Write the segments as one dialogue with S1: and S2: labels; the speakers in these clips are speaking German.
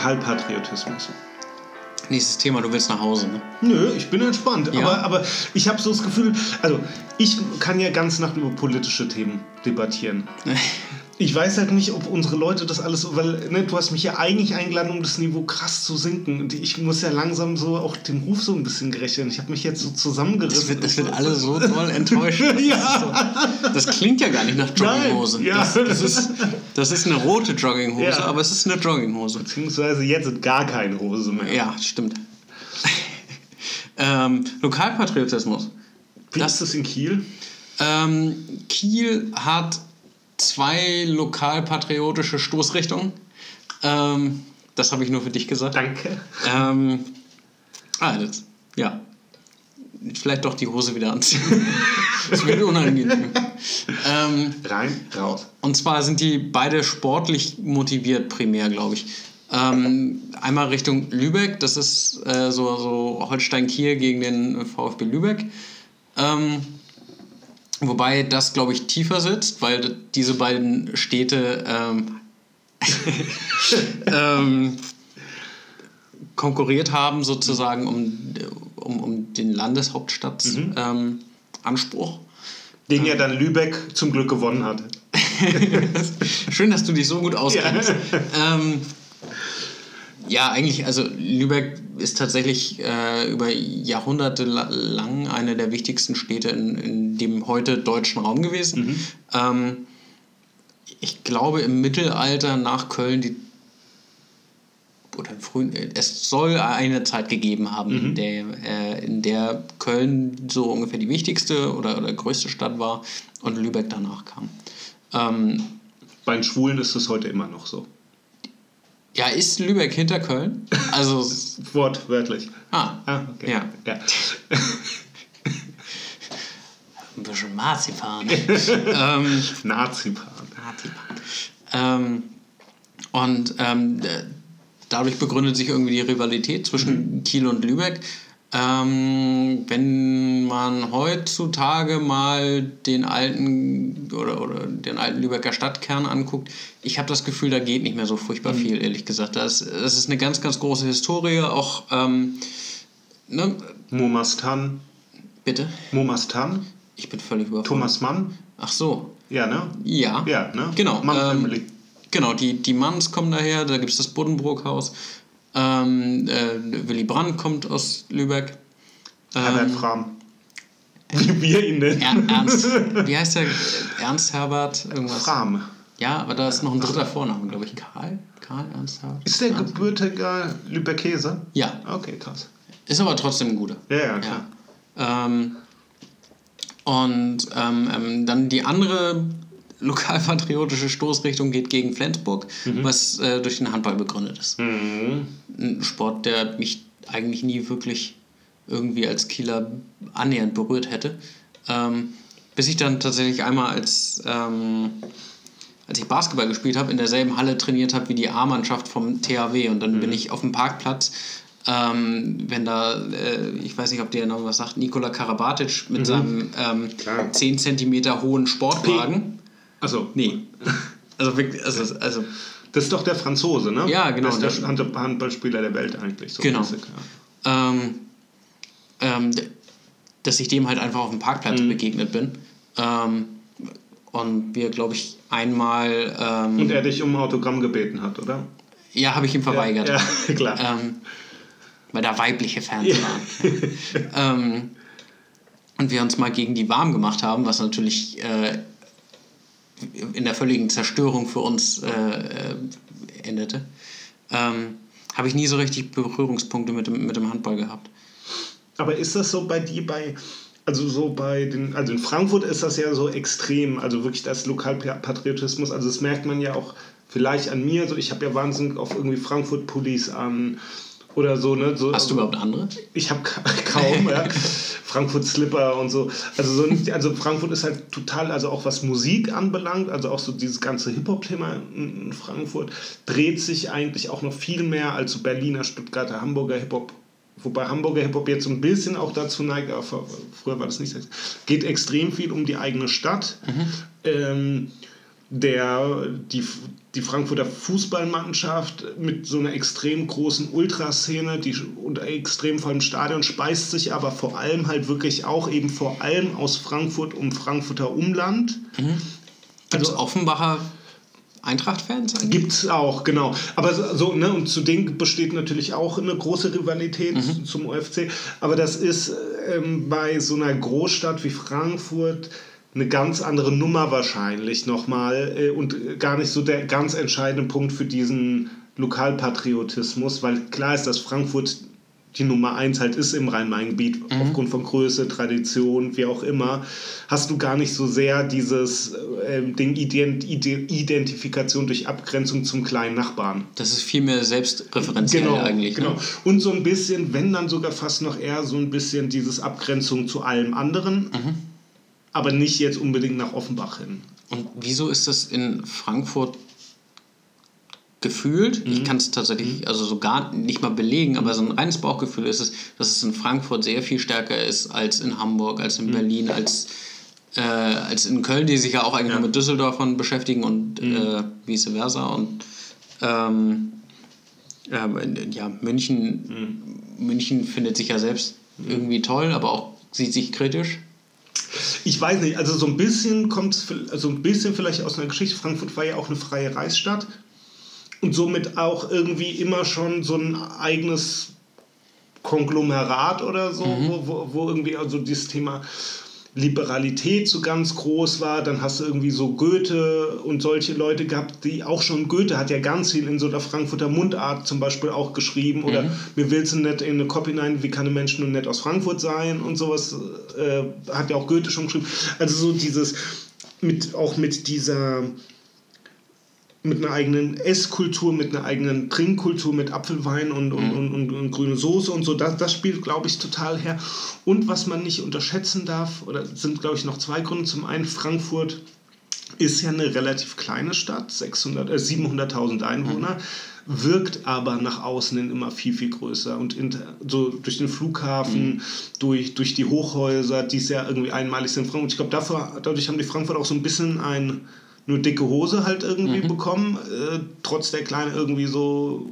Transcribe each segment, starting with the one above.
S1: Lokalpatriotismus.
S2: Nächstes Thema, du willst nach Hause, ne?
S1: Nö, ich bin entspannt.
S2: Ja.
S1: Aber, aber ich habe so das Gefühl, also ich kann ja ganz Nacht über politische Themen debattieren. Ich weiß halt nicht, ob unsere Leute das alles, weil ne, du hast mich ja eigentlich eingeladen, um das Niveau krass zu sinken. Und ich muss ja langsam so auch dem Ruf so ein bisschen gerecht werden. Ich habe mich jetzt so zusammengerissen.
S2: Das wird, das wird alle so doll enttäuscht. Das,
S1: Ja.
S2: so, das klingt ja gar nicht nach Jogginghose.
S1: Ja.
S2: Das, das, ist, das ist eine rote Jogginghose,
S1: Ja.
S2: aber es ist eine Jogginghose.
S1: Beziehungsweise jetzt sind gar keine Hose mehr.
S2: Ja, stimmt. ähm, Lokalpatriotismus.
S1: Wie
S2: Das-
S1: ist das in Kiel?
S2: Ähm, Kiel hat zwei lokalpatriotische Stoßrichtungen. Ähm, das habe ich nur für dich gesagt.
S1: Danke.
S2: Ähm, ah, das, ja. Vielleicht doch die Hose wieder anziehen. das wird unangenehm. Ähm,
S1: Rein, raus.
S2: und zwar sind die beide sportlich motiviert, primär, glaube ich. Ähm, einmal Richtung Lübeck, das ist äh, so, so Holstein-Kiel gegen den VfB Lübeck. Ähm, wobei das, glaube ich, tiefer sitzt, weil diese beiden Städte ähm, ähm, konkurriert haben, sozusagen um, um, um den Landeshauptstadtanspruch. Ähm, Anspruch.
S1: Den ja dann Lübeck zum Glück gewonnen hat.
S2: Schön, dass du dich so gut auskennst. Ja, ähm, ja eigentlich, also Lübeck ist tatsächlich äh, über Jahrhunderte la- lang eine der wichtigsten Städte in, in dem heute deutschen Raum gewesen. Ähm, ich glaube im Mittelalter nach Köln die oder im frühen, es soll eine Zeit gegeben haben, in, der, äh, in der Köln so ungefähr die wichtigste oder, oder größte Stadt war und Lübeck danach kam. Ähm,
S1: Bei den Schwulen ist es heute immer noch so.
S2: Ja, ist Lübeck hinter Köln? Also,
S1: Wortwörtlich.
S2: ah,
S1: Ah, okay.
S2: Ja.
S1: ja.
S2: ein bisschen Marzipan. ähm,
S1: Nazipan.
S2: Marzipan. Ähm, und ähm, dadurch begründet sich irgendwie die Rivalität zwischen Kiel und Lübeck. Ähm, wenn man heutzutage mal den alten oder, oder den alten Lübecker Stadtkern anguckt, ich habe das Gefühl, da geht nicht mehr so furchtbar viel, ehrlich gesagt. Das, das ist eine ganz, ganz große Historie, auch ähm, ne,
S1: Momastan.
S2: bitte.
S1: Momastan.
S2: Ich bin völlig überfordert.
S1: Thomas Mann.
S2: Ach so.
S1: Ja, ne?
S2: Ja.
S1: Ja, ne?
S2: Genau.
S1: Mann
S2: ähm,
S1: Family.
S2: genau, die, die Manns kommen daher, da gibt es das Buddenbrook-Haus. Ähm, äh, Willy Brandt kommt aus Lübeck.
S1: Herbert
S2: Ähm,
S1: Fram. Wie wir ihn nennen.
S2: er, Ernst, wie heißt der? Ernst Herbert irgendwas?
S1: Fram.
S2: Ja, aber da ist noch ein dritter Vorname, glaube ich. Karl? Karl Ernst Herbert?
S1: Ist der gebürtiger Lübeckese?
S2: Ja,
S1: Okay, krass.
S2: ist aber trotzdem ein guter.
S1: Ja, ja, klar.
S2: Ja. Ähm, und ähm, ähm, dann die andere lokalpatriotische Stoßrichtung geht gegen Flensburg, was äh, durch den Handball begründet ist.
S1: Mhm.
S2: Ein Sport, der mich eigentlich nie wirklich irgendwie als Kieler annähernd berührt hätte. Ähm, bis ich dann tatsächlich einmal als, ähm, als ich Basketball gespielt habe, in derselben Halle trainiert habe wie die A-Mannschaft vom THW. Und dann bin ich auf dem Parkplatz, ähm, wenn da, äh, ich weiß nicht, ob der noch was sagt, Nikola Karabatic mit seinem ähm,
S1: Klar.
S2: 10 cm hohen Sportwagen.
S1: Also,
S2: Nee. Also wirklich, also, also
S1: das ist doch der Franzose, ne?
S2: Ja, genau,
S1: Das ist der
S2: der-
S1: Hand- Handballspieler der Welt eigentlich. So
S2: Genau.
S1: mäßig, ja.
S2: ähm, ähm, dass ich dem halt einfach auf dem Parkplatz begegnet bin. Ähm, und wir, glaube ich, einmal, ähm,
S1: Und er dich um ein Autogramm gebeten hat, oder?
S2: ja, habe ich ihm verweigert.
S1: Ja, ja klar.
S2: Ähm, weil da weibliche Fans waren. ähm, und wir uns mal gegen die warm gemacht haben, was natürlich äh, in der völligen Zerstörung für uns äh, äh, endete, ähm, habe ich nie so richtig Berührungspunkte mit dem, mit dem Handball gehabt.
S1: Aber ist das so bei dir bei, also so bei den, also in Frankfurt ist das ja so extrem, also wirklich das Lokalpatriotismus, also das merkt man ja auch vielleicht an mir, so ich habe ja wahnsinnig auf irgendwie Frankfurt Police an oder so, ne? So,
S2: Hast du überhaupt andere?
S1: Ich habe kaum, ja. Frankfurt Slipper und so. Also, so. also Frankfurt ist halt total, also auch was Musik anbelangt, also auch so dieses ganze Hip-Hop-Thema in Frankfurt dreht sich eigentlich auch noch viel mehr als so Berliner, Stuttgarter, Hamburger Hip-Hop. Wobei Hamburger Hip-Hop jetzt so ein bisschen auch dazu neigt, aber früher war das nicht so. Geht extrem viel um die eigene Stadt. Ähm, der, die, die Frankfurter Fußballmannschaft mit so einer extrem großen Ultraszene die, und extrem vollem Stadion speist sich aber vor allem halt wirklich auch eben vor allem aus Frankfurt um Frankfurter Umland.
S2: Mhm. Gibt es also, Offenbacher Eintracht-Fans
S1: Gibt es auch, genau. Aber so, ne, und zu denen besteht natürlich auch eine große Rivalität mhm. zum UFC. Aber das ist ähm, bei so einer Großstadt wie Frankfurt eine ganz andere Nummer wahrscheinlich nochmal äh, und gar nicht so der ganz entscheidende Punkt für diesen Lokalpatriotismus, weil klar ist, dass Frankfurt die Nummer eins halt ist im Rhein-Main-Gebiet, mhm. aufgrund von Größe, Tradition, wie auch immer, hast du gar nicht so sehr dieses äh, Ding Ident Identifikation durch Abgrenzung zum kleinen Nachbarn.
S2: Das ist viel mehr selbstreferenziell
S1: genau,
S2: eigentlich.
S1: Genau. Ne? Und so ein bisschen, wenn dann sogar fast noch eher so ein bisschen dieses Abgrenzung zu allem anderen, mhm. Aber nicht jetzt unbedingt nach Offenbach hin.
S2: Und wieso ist das in Frankfurt gefühlt, mhm. ich kann es tatsächlich mhm. also so gar nicht mal belegen, aber so ein reines Bauchgefühl ist es, dass es in Frankfurt sehr viel stärker ist als in Hamburg, als in mhm. Berlin, als, äh, als in Köln, die sich ja auch eigentlich ja. mit Düsseldorfern beschäftigen und mhm. äh, vice versa. Und ähm, äh, ja, München, mhm. München findet sich ja selbst mhm. irgendwie toll, aber auch sieht sich kritisch.
S1: Ich weiß nicht, also so ein bisschen kommt es, also ein bisschen vielleicht aus einer Geschichte. Frankfurt war ja auch eine freie Reichsstadt und somit auch irgendwie immer schon so ein eigenes Konglomerat oder so, mhm. wo, wo, wo irgendwie also dieses Thema Liberalität so ganz groß war. Dann hast du irgendwie so Goethe und solche Leute gehabt, die auch schon, Goethe hat ja ganz viel in so der Frankfurter Mundart zum Beispiel auch geschrieben. Oder mhm. mir willst du nicht in eine Copy hinein, wie kann ein Mensch nur nett aus Frankfurt sein und sowas. Äh, hat ja auch Goethe schon geschrieben. Also so dieses, mit, auch mit dieser mit einer eigenen Esskultur, mit einer eigenen Trinkkultur, mit Apfelwein und, und, mhm. und, und, und, grüne Soße und so. Das, das spielt, glaube ich, total her. Und was man nicht unterschätzen darf, oder sind, glaube ich, noch zwei Gründe. Zum einen, Frankfurt ist ja eine relativ kleine Stadt, 600, äh, 700.000 Einwohner, mhm. wirkt aber nach außen hin immer viel, viel größer. Und inter, so durch den Flughafen, mhm. durch, durch die Hochhäuser, die ja irgendwie einmalig sind in Frankfurt. Ich glaube, dadurch haben die Frankfurt auch so ein bisschen ein nur dicke Hose halt irgendwie mhm. bekommen, äh, trotz der kleinen irgendwie so.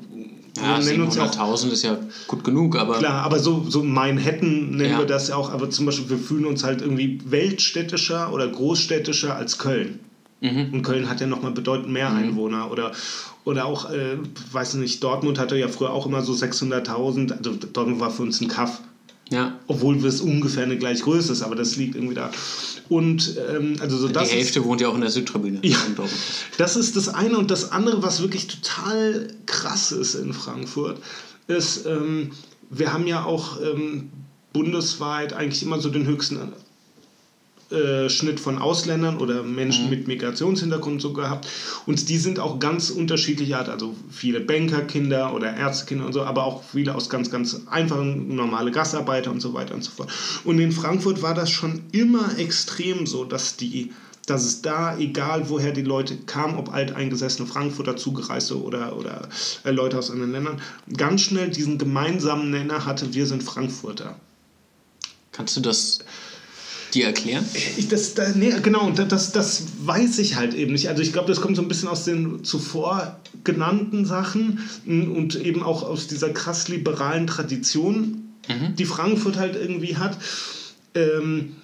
S2: Ja, 700.000 ist ja gut genug, aber.
S1: Klar, aber so, so Manhattan nennen ja. wir das ja auch, aber zum Beispiel, wir fühlen uns halt irgendwie weltstädtischer oder großstädtischer als Köln. Mhm. Und Köln hat ja nochmal bedeutend mehr mhm. Einwohner. Oder, oder auch, äh, weiß nicht, Dortmund hatte ja früher auch immer so 600.000. Also Dortmund war für uns ein Kaff. Ja. Obwohl es ungefähr eine gleiche Größe ist, aber das liegt irgendwie da. Und ähm, also so
S2: Die das Hälfte ist, wohnt ja auch in der Südtribüne.
S1: Ja, das ist das eine. Und das andere, was wirklich total krass ist in Frankfurt, ist, ähm, wir haben ja auch ähm, bundesweit eigentlich immer so den höchsten Schnitt von Ausländern oder Menschen mhm. mit Migrationshintergrund so gehabt. Und die sind auch ganz unterschiedlicher Art. Also viele Bankerkinder oder Ärztekinder und so, aber auch viele aus ganz, ganz einfachen, normale Gastarbeiter und so weiter und so fort. Und in Frankfurt war das schon immer extrem so, dass die dass es da, egal woher die Leute kamen, ob alteingesessene Frankfurter Zugereiste oder, oder äh, Leute aus anderen Ländern, ganz schnell diesen gemeinsamen Nenner hatte, wir sind Frankfurter.
S2: Kannst du das die erklären?
S1: Ich, das, da, nee, genau, das, das weiß ich halt eben nicht. Also ich glaube, das kommt so ein bisschen aus den zuvor genannten Sachen und eben auch aus dieser krass liberalen Tradition, mhm. die Frankfurt halt irgendwie hat. Ähm,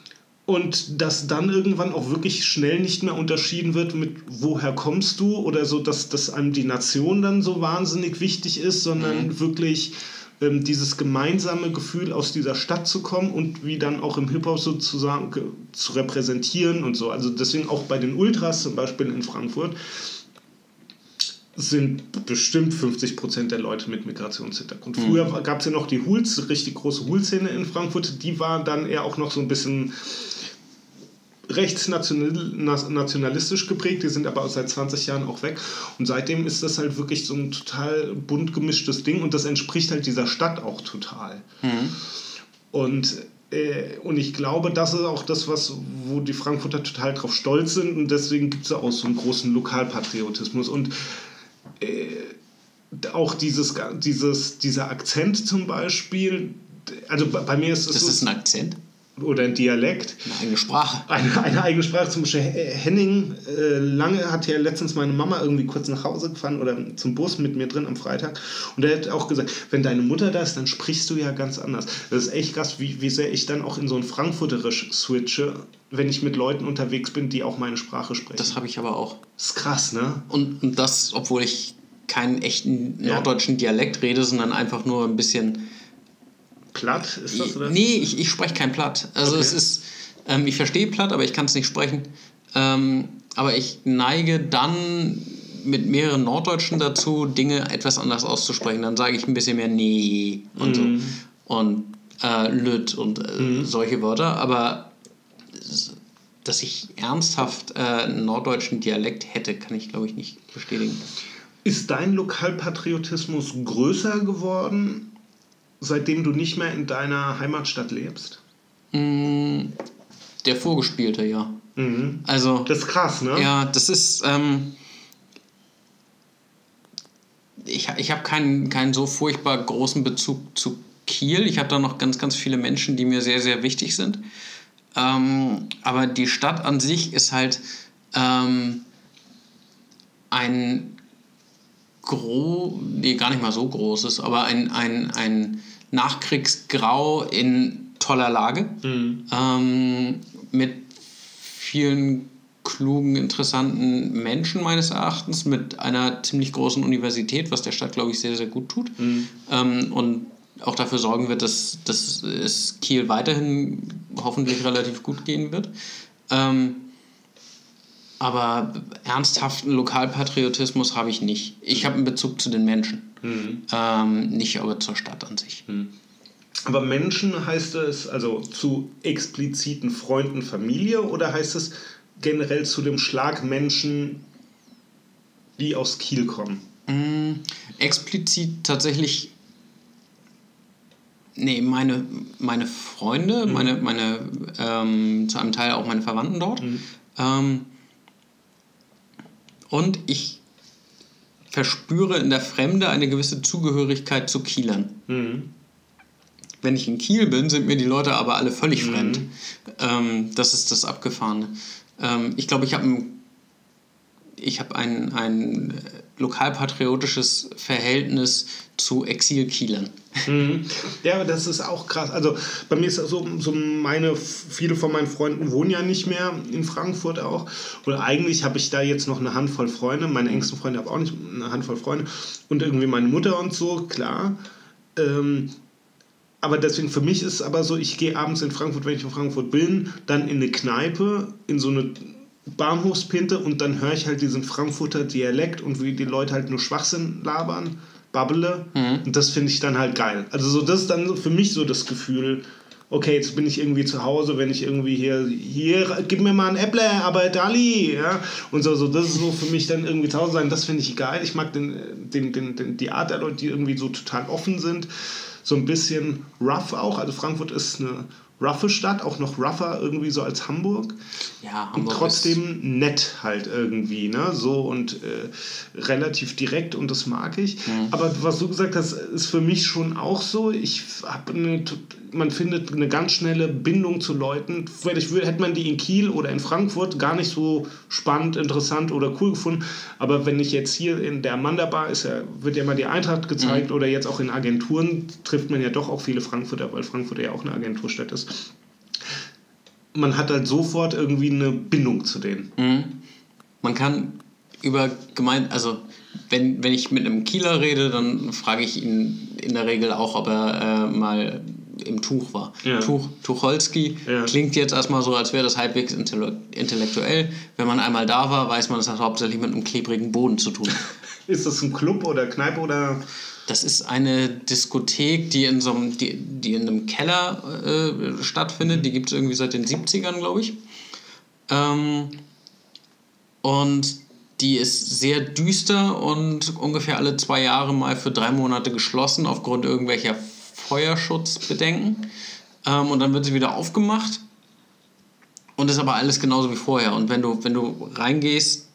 S1: und dass dann irgendwann auch wirklich schnell nicht mehr unterschieden wird mit woher kommst du oder so, dass, dass einem die Nation dann so wahnsinnig wichtig ist, sondern mhm. wirklich ähm, dieses gemeinsame Gefühl aus dieser Stadt zu kommen und wie dann auch im Hip-Hop sozusagen zu repräsentieren und so. Also deswegen auch bei den Ultras zum Beispiel in Frankfurt sind bestimmt 50 Prozent der Leute mit Migrationshintergrund. Mhm. Früher gab es ja noch die Huls, richtig große Hul-Szene in Frankfurt, die war dann eher auch noch so ein bisschen rechtsnationalistisch geprägt, die sind aber seit 20 Jahren auch weg. Und seitdem ist das halt wirklich so ein total bunt gemischtes Ding und das entspricht halt dieser Stadt auch total. Mhm. Und, äh, und ich glaube, das ist auch das, was, wo die Frankfurter total drauf stolz sind und deswegen gibt es auch so einen großen Lokalpatriotismus. Und äh, auch dieses, dieses, dieser Akzent zum Beispiel, also bei, bei mir ist es.
S2: Das
S1: so,
S2: ist ein Akzent?
S1: Oder ein Dialekt.
S2: Eine eigene Sprache.
S1: Eine, eine eigene Sprache. Zum Beispiel Henning äh, Lange hat ja letztens meine Mama irgendwie kurz nach Hause gefahren oder zum Bus mit mir drin am Freitag. Und er hat auch gesagt, wenn deine Mutter da ist, dann sprichst du ja ganz anders. Das ist echt krass, wie, wie sehr ich dann auch in so ein Frankfurterisch switche, wenn ich mit Leuten unterwegs bin, die auch meine Sprache sprechen.
S2: Das habe ich aber auch.
S1: Das ist krass, ne?
S2: Und, und das, obwohl ich keinen echten norddeutschen ja. Dialekt rede, sondern einfach nur ein bisschen
S1: Platt ist das, oder?
S2: Nee, ich, ich spreche kein Platt. Also okay. es ist, ähm, ich verstehe Platt, aber ich kann es nicht sprechen. Ähm, aber ich neige dann mit mehreren Norddeutschen dazu, Dinge etwas anders auszusprechen. Dann sage ich ein bisschen mehr nee und mhm. so. Und äh, lüt und äh, mhm. solche Wörter. Aber dass ich ernsthaft äh, einen norddeutschen Dialekt hätte, kann ich glaube ich nicht bestätigen.
S1: Ist dein Lokalpatriotismus größer geworden seitdem du nicht mehr in deiner Heimatstadt lebst?
S2: Mm, der vorgespielte, ja.
S1: Mhm.
S2: Also,
S1: das ist krass, ne?
S2: Ja, das ist. Ähm, ich ich habe keinen, keinen so furchtbar großen Bezug zu Kiel. Ich habe da noch ganz, ganz viele Menschen, die mir sehr, sehr wichtig sind. Ähm, aber die Stadt an sich ist halt ähm, ein gro nee, gar nicht mal so großes, aber ein, ein, ein Nachkriegsgrau in toller Lage. Mhm. Ähm, mit vielen klugen, interessanten Menschen meines Erachtens, mit einer ziemlich großen Universität, was der Stadt, glaube ich, sehr, sehr gut tut. Mhm. Ähm, und auch dafür sorgen wird, dass, dass es Kiel weiterhin hoffentlich relativ gut gehen wird. Ähm, aber ernsthaften Lokalpatriotismus habe ich nicht. Ich habe einen Bezug zu den Menschen, mhm. ähm, nicht aber zur Stadt an sich. Mhm.
S1: Aber Menschen heißt es also zu expliziten Freunden, Familie oder heißt es generell zu dem Schlag Menschen, die aus Kiel kommen?
S2: Mhm. Explizit tatsächlich Nee, meine, meine Freunde, mhm. meine, meine ähm, zu einem Teil auch meine Verwandten dort. Mhm. Ähm, und ich verspüre in der Fremde eine gewisse Zugehörigkeit zu Kielern. Mhm. Wenn ich in Kiel bin, sind mir die Leute aber alle völlig mhm. fremd. Ähm, das ist das Abgefahrene. Ähm, ich glaube, ich habe ein, hab ein, ein lokalpatriotisches Verhältnis zu Exil-Kielern.
S1: Mhm. Ja, das ist auch krass. Also bei mir ist so, so meine, viele von meinen Freunden wohnen ja nicht mehr in Frankfurt auch. Oder eigentlich habe ich da jetzt noch eine Handvoll Freunde. Meine engsten Freunde haben auch nicht eine Handvoll Freunde. Und irgendwie meine Mutter und so, klar. Ähm, aber deswegen für mich ist es aber so, ich gehe abends in Frankfurt, wenn ich in Frankfurt bin, dann in eine Kneipe, in so eine Bahnhofspinte und dann höre ich halt diesen Frankfurter Dialekt und wie die Leute halt nur Schwachsinn labern, babbele. Mhm. Und das finde ich dann halt geil. Also so das ist dann für mich so das Gefühl, okay, jetzt bin ich irgendwie zu Hause, wenn ich irgendwie hier, hier, gib mir mal ein Apple, aber Dali, ja. Und so, so, das ist so für mich dann irgendwie zu Hause sein, das finde ich geil. Ich mag den, den, den, den, die Art der Leute, die irgendwie so total offen sind. So ein bisschen rough auch. Also Frankfurt ist eine roughe Stadt, auch noch rougher irgendwie so als Hamburg.
S2: Ja,
S1: Hamburg. Und trotzdem nett halt irgendwie, ne? So und äh, relativ direkt und das mag ich. Mhm. Aber was du gesagt hast, ist für mich schon auch so. Ich habe eine man findet eine ganz schnelle Bindung zu Leuten. Vielleicht hätte man die in Kiel oder in Frankfurt gar nicht so spannend, interessant oder cool gefunden. Aber wenn ich jetzt hier in der Amanda Bar ist, ja, wird ja mal die Eintracht gezeigt mhm. oder jetzt auch in Agenturen trifft man ja doch auch viele Frankfurter, weil Frankfurt ja auch eine Agenturstadt ist. Man hat halt sofort irgendwie eine Bindung zu denen.
S2: Mhm. Man kann über gemeint, also wenn, wenn ich mit einem Kieler rede, dann frage ich ihn in der Regel auch, ob er äh, mal im Tuch war. Ja. Tuch, Tucholsky ja. klingt jetzt erstmal so, als wäre das halbwegs intellektuell. Wenn man einmal da war, weiß man, das hat hauptsächlich mit einem klebrigen Boden zu tun.
S1: ist das ein Club oder Kneipe oder?
S2: Das ist eine Diskothek, die in, so einem, die, die in einem Keller äh, stattfindet. Die gibt es irgendwie seit den 70ern, glaube ich. Ähm, und die ist sehr düster und ungefähr alle zwei Jahre mal für drei Monate geschlossen aufgrund irgendwelcher Feuerschutzbedenken. Ähm, und dann wird sie wieder aufgemacht. Und ist aber alles genauso wie vorher. Und wenn du, wenn du reingehst,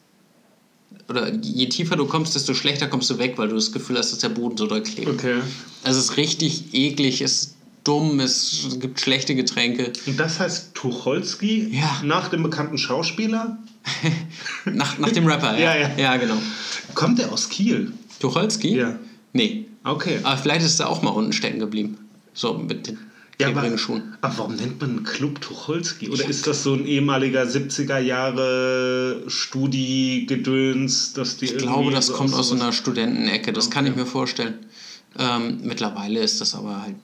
S2: oder je tiefer du kommst, desto schlechter kommst du weg, weil du das Gefühl hast, dass der Boden so doll klebt.
S1: Okay.
S2: Also es ist richtig eklig, es dumm, es gibt schlechte Getränke.
S1: Und das heißt Tucholsky
S2: Ja.
S1: nach dem bekannten Schauspieler?
S2: Nach, nach dem Rapper, ja.
S1: Ja, ja.
S2: Ja, genau.
S1: Kommt der aus Kiel?
S2: Tucholsky?
S1: Ja.
S2: Nee.
S1: Okay.
S2: Aber vielleicht ist er auch mal unten stecken geblieben. So mit den
S1: Ja, aber,
S2: Schuhen.
S1: aber warum nennt man einen Club Tucholsky? Oder ist das so ein ehemaliger 70er Jahre Studi-Gedöns, dass die
S2: Ich glaube, das kommt aus so einer Studentenecke, das kann ich mir vorstellen. Ähm, mittlerweile ist das aber halt,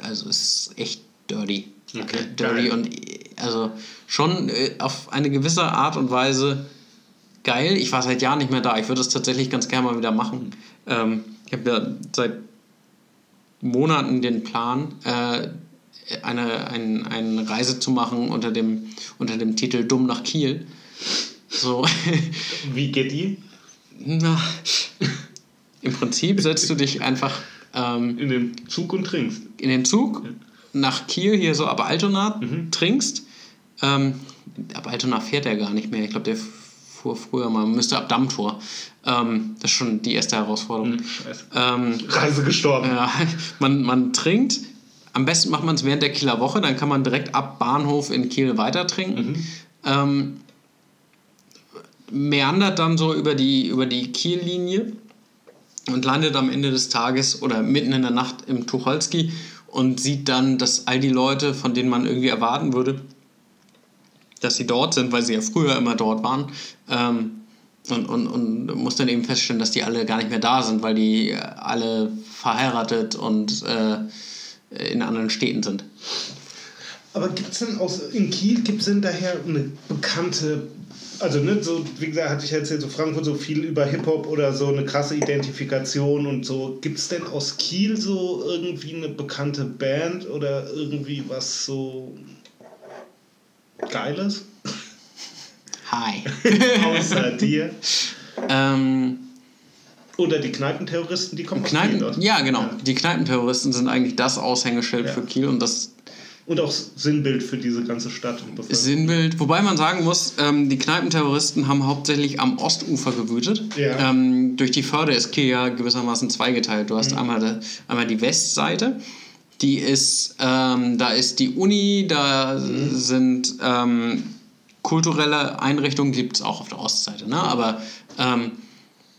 S2: also es ist echt dirty.
S1: Okay,
S2: dirty
S1: geil.
S2: und äh, also schon äh, auf eine gewisse Art und Weise geil. Ich war seit Jahren nicht mehr da. Ich würde das tatsächlich ganz gerne mal wieder machen. Ähm, ich habe ja seit Monaten den Plan, äh, eine, ein, eine Reise zu machen unter dem, unter dem Titel Dumm nach Kiel. So.
S1: Wie geht die?
S2: Na, Im Prinzip setzt du dich einfach ähm,
S1: In den Zug und trinkst.
S2: in den Zug nach Kiel, hier so ab Altona, trinkst. Ähm, ab Altona fährt er gar nicht mehr. Ich glaube, der fuhr früher mal, müsste ab Dammtor. Ähm, das ist schon die erste Herausforderung.
S1: Scheiße.
S2: Ähm,
S1: Reise gestorben.
S2: ja, man, man trinkt. Am besten macht man es während der Kieler Woche, dann kann man direkt ab Bahnhof in Kiel weiter trinken. Ähm, meandert dann so über die, über die Kiellinie und landet am Ende des Tages oder mitten in der Nacht im Tucholsky und sieht dann, dass all die Leute, von denen man irgendwie erwarten würde, dass sie dort sind, weil sie ja früher immer dort waren, ähm, und, und, und muss dann eben feststellen, dass die alle gar nicht mehr da sind, weil die äh, alle verheiratet und äh, in anderen Städten sind.
S1: Aber gibt es denn aus, in Kiel, gibt es denn daher eine bekannte, also ne, so, wie gesagt, hatte ich ja erzählt, so Frankfurt so viel über Hip-Hop oder so eine krasse Identifikation und so. Gibt es denn aus Kiel so irgendwie eine bekannte Band oder irgendwie was so Geiles?
S2: Hi.
S1: Außer dir.
S2: ähm,
S1: Oder die Kneipenterroristen, die kommen aus
S2: Kneipen,
S1: Kiel. oder?
S2: ja, genau. Die Kneipenterroristen sind eigentlich das Aushängeschild
S1: Ja.
S2: für Kiel und das
S1: Und auch Sinnbild für diese ganze Stadt.
S2: Sinnbild. Wobei man sagen muss, ähm, die Kneipenterroristen haben hauptsächlich am Ostufer gewütet.
S1: Ja.
S2: Ähm, durch die Förde ist Kiel ja gewissermaßen zweigeteilt. Du hast einmal, die, einmal die Westseite. Die ist, ähm, da ist die Uni, da sind ähm, kulturelle Einrichtungen, gibt es auch auf der Ostseite, ne? aber ähm,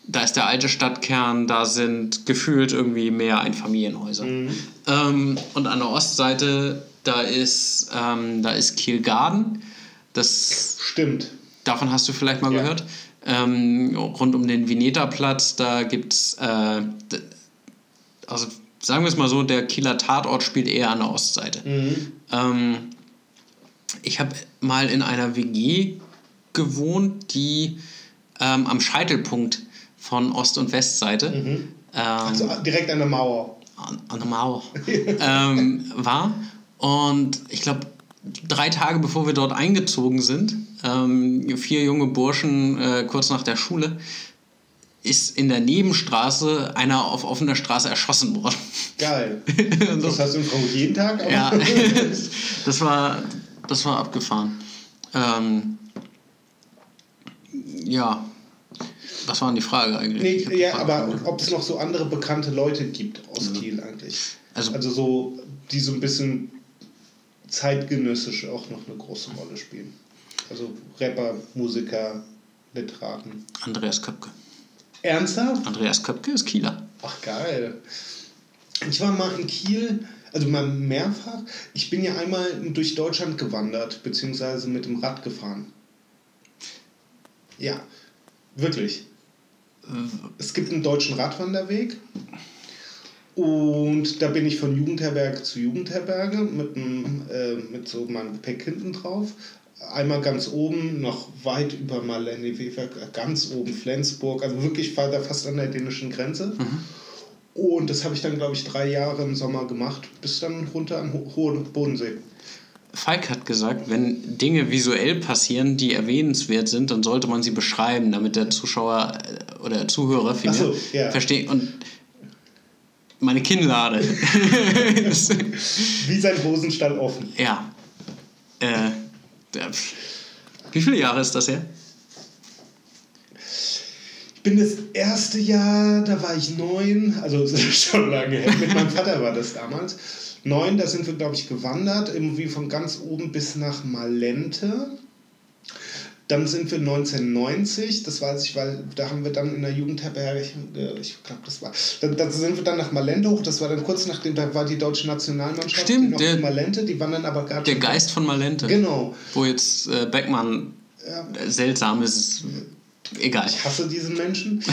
S2: da ist der alte Stadtkern, da sind gefühlt irgendwie mehr Einfamilienhäuser. Ähm, und an der Ostseite, da ist, ähm, da ist Kielgarden. Das,
S1: Stimmt.
S2: davon hast du vielleicht mal
S1: Ja.
S2: gehört. Ähm, rund um den Vineta-Platz, da gibt es, äh, also sagen wir es mal so, der Kieler Tatort spielt eher an der Ostseite. Ähm, ich habe mal in einer WG gewohnt, die ähm, am Scheitelpunkt von Ost- und Westseite ähm,
S1: Also direkt an der Mauer.
S2: an, an der Mauer ähm, war. Und ich glaube, drei Tage bevor wir dort eingezogen sind, ähm, vier junge Burschen äh, kurz nach der Schule, ist in der Nebenstraße einer auf offener Straße erschossen worden.
S1: Geil. Das hast du in Frankfurt jeden Tag? aber-
S2: Ja, das war, das war abgefahren. Ähm, ja, was war denn die Frage eigentlich?
S1: Nee, ja,
S2: Frage
S1: aber ob es noch so andere bekannte Leute gibt aus Kiel eigentlich.
S2: Also-
S1: Also, so, die so ein bisschen zeitgenössisch auch noch eine große Rolle spielen. Also Rapper, Musiker, Literaten.
S2: Andreas Köpke.
S1: Ernsthaft?
S2: Andreas Köpke ist Kieler.
S1: Ach geil. Ich war mal in Kiel, also mal mehrfach. Ich bin ja einmal durch Deutschland gewandert, beziehungsweise mit dem Rad gefahren. Ja, wirklich. Es gibt einen deutschen Radwanderweg. Und da bin ich von Jugendherberge zu Jugendherberge mit, einem, äh, mit so meinem Gepäck hinten drauf. Einmal ganz oben, noch weit über Marlene Weber, ganz oben Flensburg, also wirklich da fast an der dänischen Grenze. Und das habe ich dann, glaube ich, drei Jahre im Sommer gemacht, bis dann runter am Ho hohen Bodensee.
S2: Falk hat gesagt, wenn Dinge visuell passieren, die erwähnenswert sind, dann sollte man sie beschreiben, damit der Zuschauer äh, oder Zuhörer
S1: Ach so, ja.
S2: versteht. Und meine Kinnlade.
S1: Wie sein Hosenstall offen.
S2: ja. Äh, wie viele Jahre ist das her?
S1: Ich bin das erste Jahr, da war ich neun, also schon lange her. Mit meinem Vater war das damals. 9, da sind wir, glaube ich, gewandert, irgendwie von ganz oben bis nach Malente. Dann sind wir 1990, das weiß ich, weil da haben wir dann in der Jugendherberge, ich, äh, ich glaube, das war, da, da, sind wir dann nach Malente hoch, das war dann kurz nachdem, da war die deutsche Nationalmannschaft
S2: Stimmt,
S1: noch
S2: der,
S1: in Malente, die waren dann aber gar
S2: Der Geist von Malente.
S1: Genau.
S2: Wo jetzt äh, Beckmann ja. seltsam ist. Egal.
S1: Ich hasse diesen Menschen.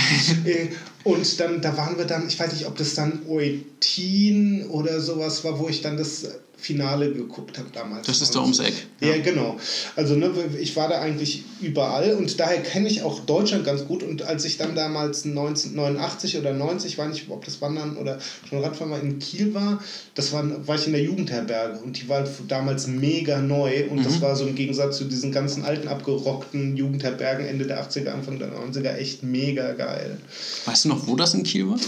S1: Und dann, da waren wir dann, ich weiß nicht, ob das dann Oetin oder sowas war, wo ich dann das Finale geguckt habe damals.
S2: Das ist da ums Eck.
S1: Ja, ja genau. Also ne, ich war da eigentlich überall und daher kenne ich auch Deutschland ganz gut. Und als ich dann damals 1989 oder 90, war nicht, ob das Wandern oder schon Radfahren war, in Kiel war, das war, war ich in der Jugendherberge und die war damals mega neu und mhm. das war so im Gegensatz zu diesen ganzen alten abgerockten Jugendherbergen Ende der 80er, Anfang der 90er echt mega geil.
S2: Weißt du noch, wo das in Kiel war?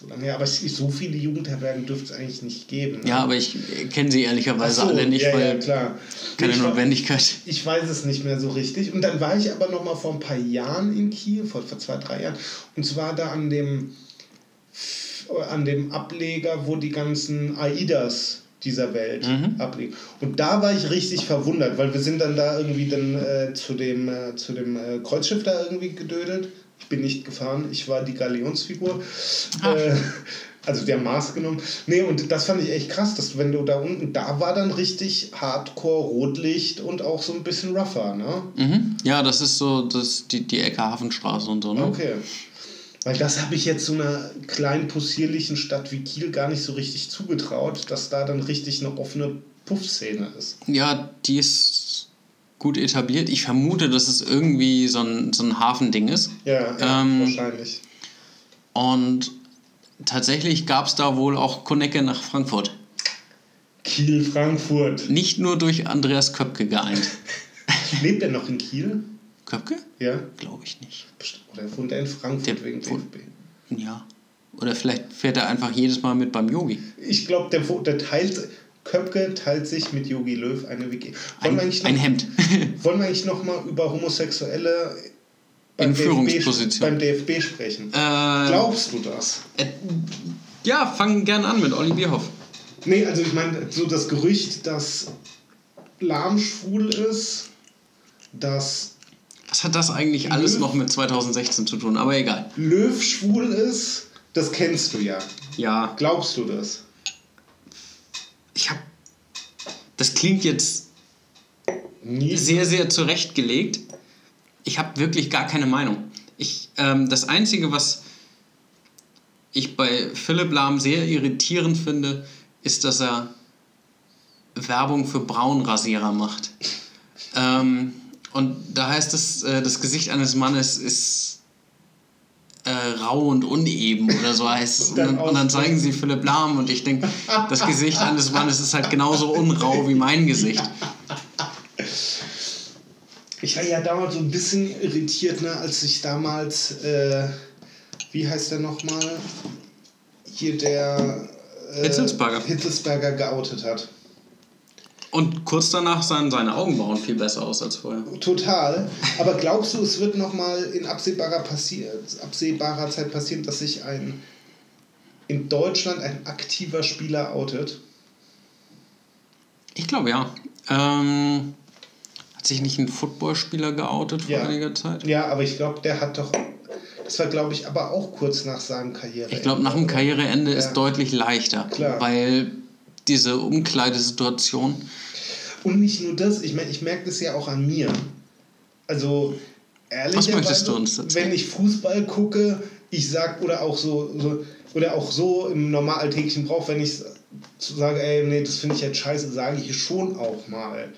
S1: so lange her. Aber so viele Jugendherbergen dürfte es eigentlich nicht geben.
S2: Ne? Ja, aber ich kenne sie ehrlicherweise so, alle nicht,
S1: ja,
S2: weil
S1: ja, klar.
S2: keine
S1: ich
S2: Notwendigkeit.
S1: War, ich weiß es nicht mehr so richtig. Und dann war ich aber noch mal vor ein paar Jahren in Kiel, vor, vor zwei, drei Jahren. Und zwar da an dem, an dem Ableger, wo die ganzen AIDAs dieser Welt mhm. ablegen. Und da war ich richtig verwundert, weil wir sind dann da irgendwie dann äh, zu dem, äh, zu dem äh, Kreuzschiff da irgendwie gedödelt bin nicht gefahren, ich war die Galeonsfigur. Äh, also der Maß genommen. Nee, und das fand ich echt krass, dass wenn du da unten, da war dann richtig Hardcore Rotlicht und auch so ein bisschen rougher, ne?
S2: Mhm. Ja, das ist so das, die, die Ecke Hafenstraße und so, ne?
S1: Okay. Weil das habe ich jetzt so einer kleinen possierlichen Stadt wie Kiel gar nicht so richtig zugetraut, dass da dann richtig eine offene Puffszene ist.
S2: Ja, die ist gut etabliert. Ich vermute, dass es irgendwie so ein, so ein Hafending ist.
S1: Ja, ja ähm, wahrscheinlich.
S2: Und tatsächlich gab es da wohl auch Konecke nach Frankfurt.
S1: Kiel, Frankfurt.
S2: Nicht nur durch Andreas Köpke geeint.
S1: Lebt er noch in Kiel?
S2: Köpke?
S1: Ja.
S2: Glaube ich nicht.
S1: Oder wohnt er in Frankfurt der wegen DFB?
S2: Ja. Oder vielleicht fährt er einfach jedes Mal mit beim Yogi.
S1: Ich glaube, der, der teilt Köpke teilt sich mit Yogi Löw eine WG.
S2: Wollen ein, noch, ein Hemd.
S1: wollen wir eigentlich noch mal über Homosexuelle
S2: beim, DFB,
S1: beim DFB sprechen? Äh, Glaubst du das?
S2: Äh, ja, fangen gerne an mit Olli Bierhoff.
S1: Nee, also ich meine, so das Gerücht, dass Lahm schwul ist, dass.
S2: Was hat das eigentlich Löw, alles noch mit 2016 zu tun? Aber egal.
S1: Löw schwul ist, das kennst du ja.
S2: Ja.
S1: Glaubst du das?
S2: Ich habe, das klingt jetzt Nie. sehr, sehr zurechtgelegt. Ich habe wirklich gar keine Meinung. Ich, ähm, das Einzige, was ich bei Philipp Lahm sehr irritierend finde, ist, dass er Werbung für Braunrasierer macht. Ähm, und da heißt es, äh, das Gesicht eines Mannes ist äh, rau und uneben oder so heißt es. Und dann, und dann zeigen sie Philipp Lahm und ich denke, das Gesicht eines Mannes ist halt genauso unrau wie mein Gesicht.
S1: Ich war ja damals so ein bisschen irritiert, ne, als ich damals, äh, wie heißt der nochmal? Hier der
S2: äh, Hitzelsberger.
S1: Hitzelsberger geoutet hat.
S2: Und kurz danach sahen seine Augenbrauen viel besser aus als vorher.
S1: Total. Aber glaubst du, es wird nochmal in absehbarer, absehbarer Zeit passieren, dass sich ein in Deutschland ein aktiver Spieler outet?
S2: Ich glaube ja. Ähm, hat sich nicht ein Footballspieler geoutet vor
S1: ja.
S2: einiger Zeit?
S1: Ja, aber ich glaube, der hat doch. Das war, glaube ich, aber auch kurz nach seinem Karriereende.
S2: Ich glaube, nach dem Karriereende ja. ist deutlich leichter.
S1: Klar.
S2: Weil diese Umkleidesituation.
S1: Und nicht nur das, ich meine, ich merke das ja auch an mir. Also ehrlich,
S2: erzählen?
S1: wenn ich Fußball gucke, ich sag oder auch so, so oder auch so im normal alltäglichen Brauch, wenn ich sage, ey, nee, das finde ich jetzt scheiße, sage ich schon auch mal.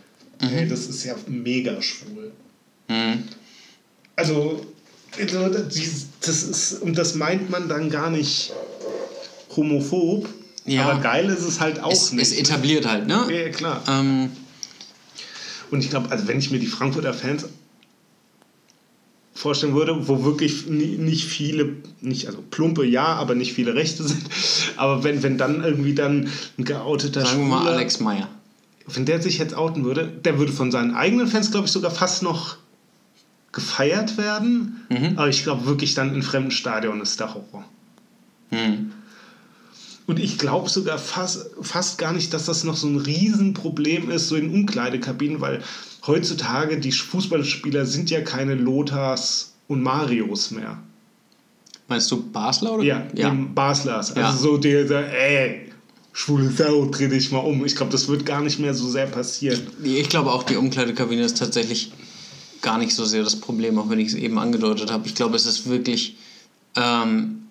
S1: Mhm. Ey, das ist ja mega schwul. Mhm. Also, also das ist, und das meint man dann gar nicht homophob, ja. Aber geil ist es halt auch
S2: es,
S1: nicht.
S2: Es etabliert halt, ne?
S1: Ja, klar.
S2: Ähm.
S1: Und ich glaube, also wenn ich mir die Frankfurter Fans vorstellen würde, wo wirklich nicht viele, nicht, also plumpe ja, aber nicht viele Rechte sind. Aber wenn, wenn dann irgendwie dann ein geouteter
S2: Sagen wir mal Alex Meyer.
S1: Wenn der sich jetzt outen würde, der würde von seinen eigenen Fans, glaube ich, sogar fast noch gefeiert werden. Mhm. Aber ich glaube wirklich dann in fremden Stadion ist der Horror. Mhm. Und ich glaube sogar fast, fast gar nicht, dass das noch so ein Riesenproblem ist, so in Umkleidekabinen, weil heutzutage die Fußballspieler sind ja keine Lothars und Marios mehr.
S2: Meinst du Basler oder?
S1: Ja, ja. Baslers. Also ja. so der, der, ey, schwule Sau, dreh dich mal um. Ich glaube, das wird gar nicht mehr so sehr passieren.
S2: Ich, ich glaube auch, die Umkleidekabine ist tatsächlich gar nicht so sehr das Problem, auch wenn ich es eben angedeutet habe. Ich glaube, es ist wirklich, ähm,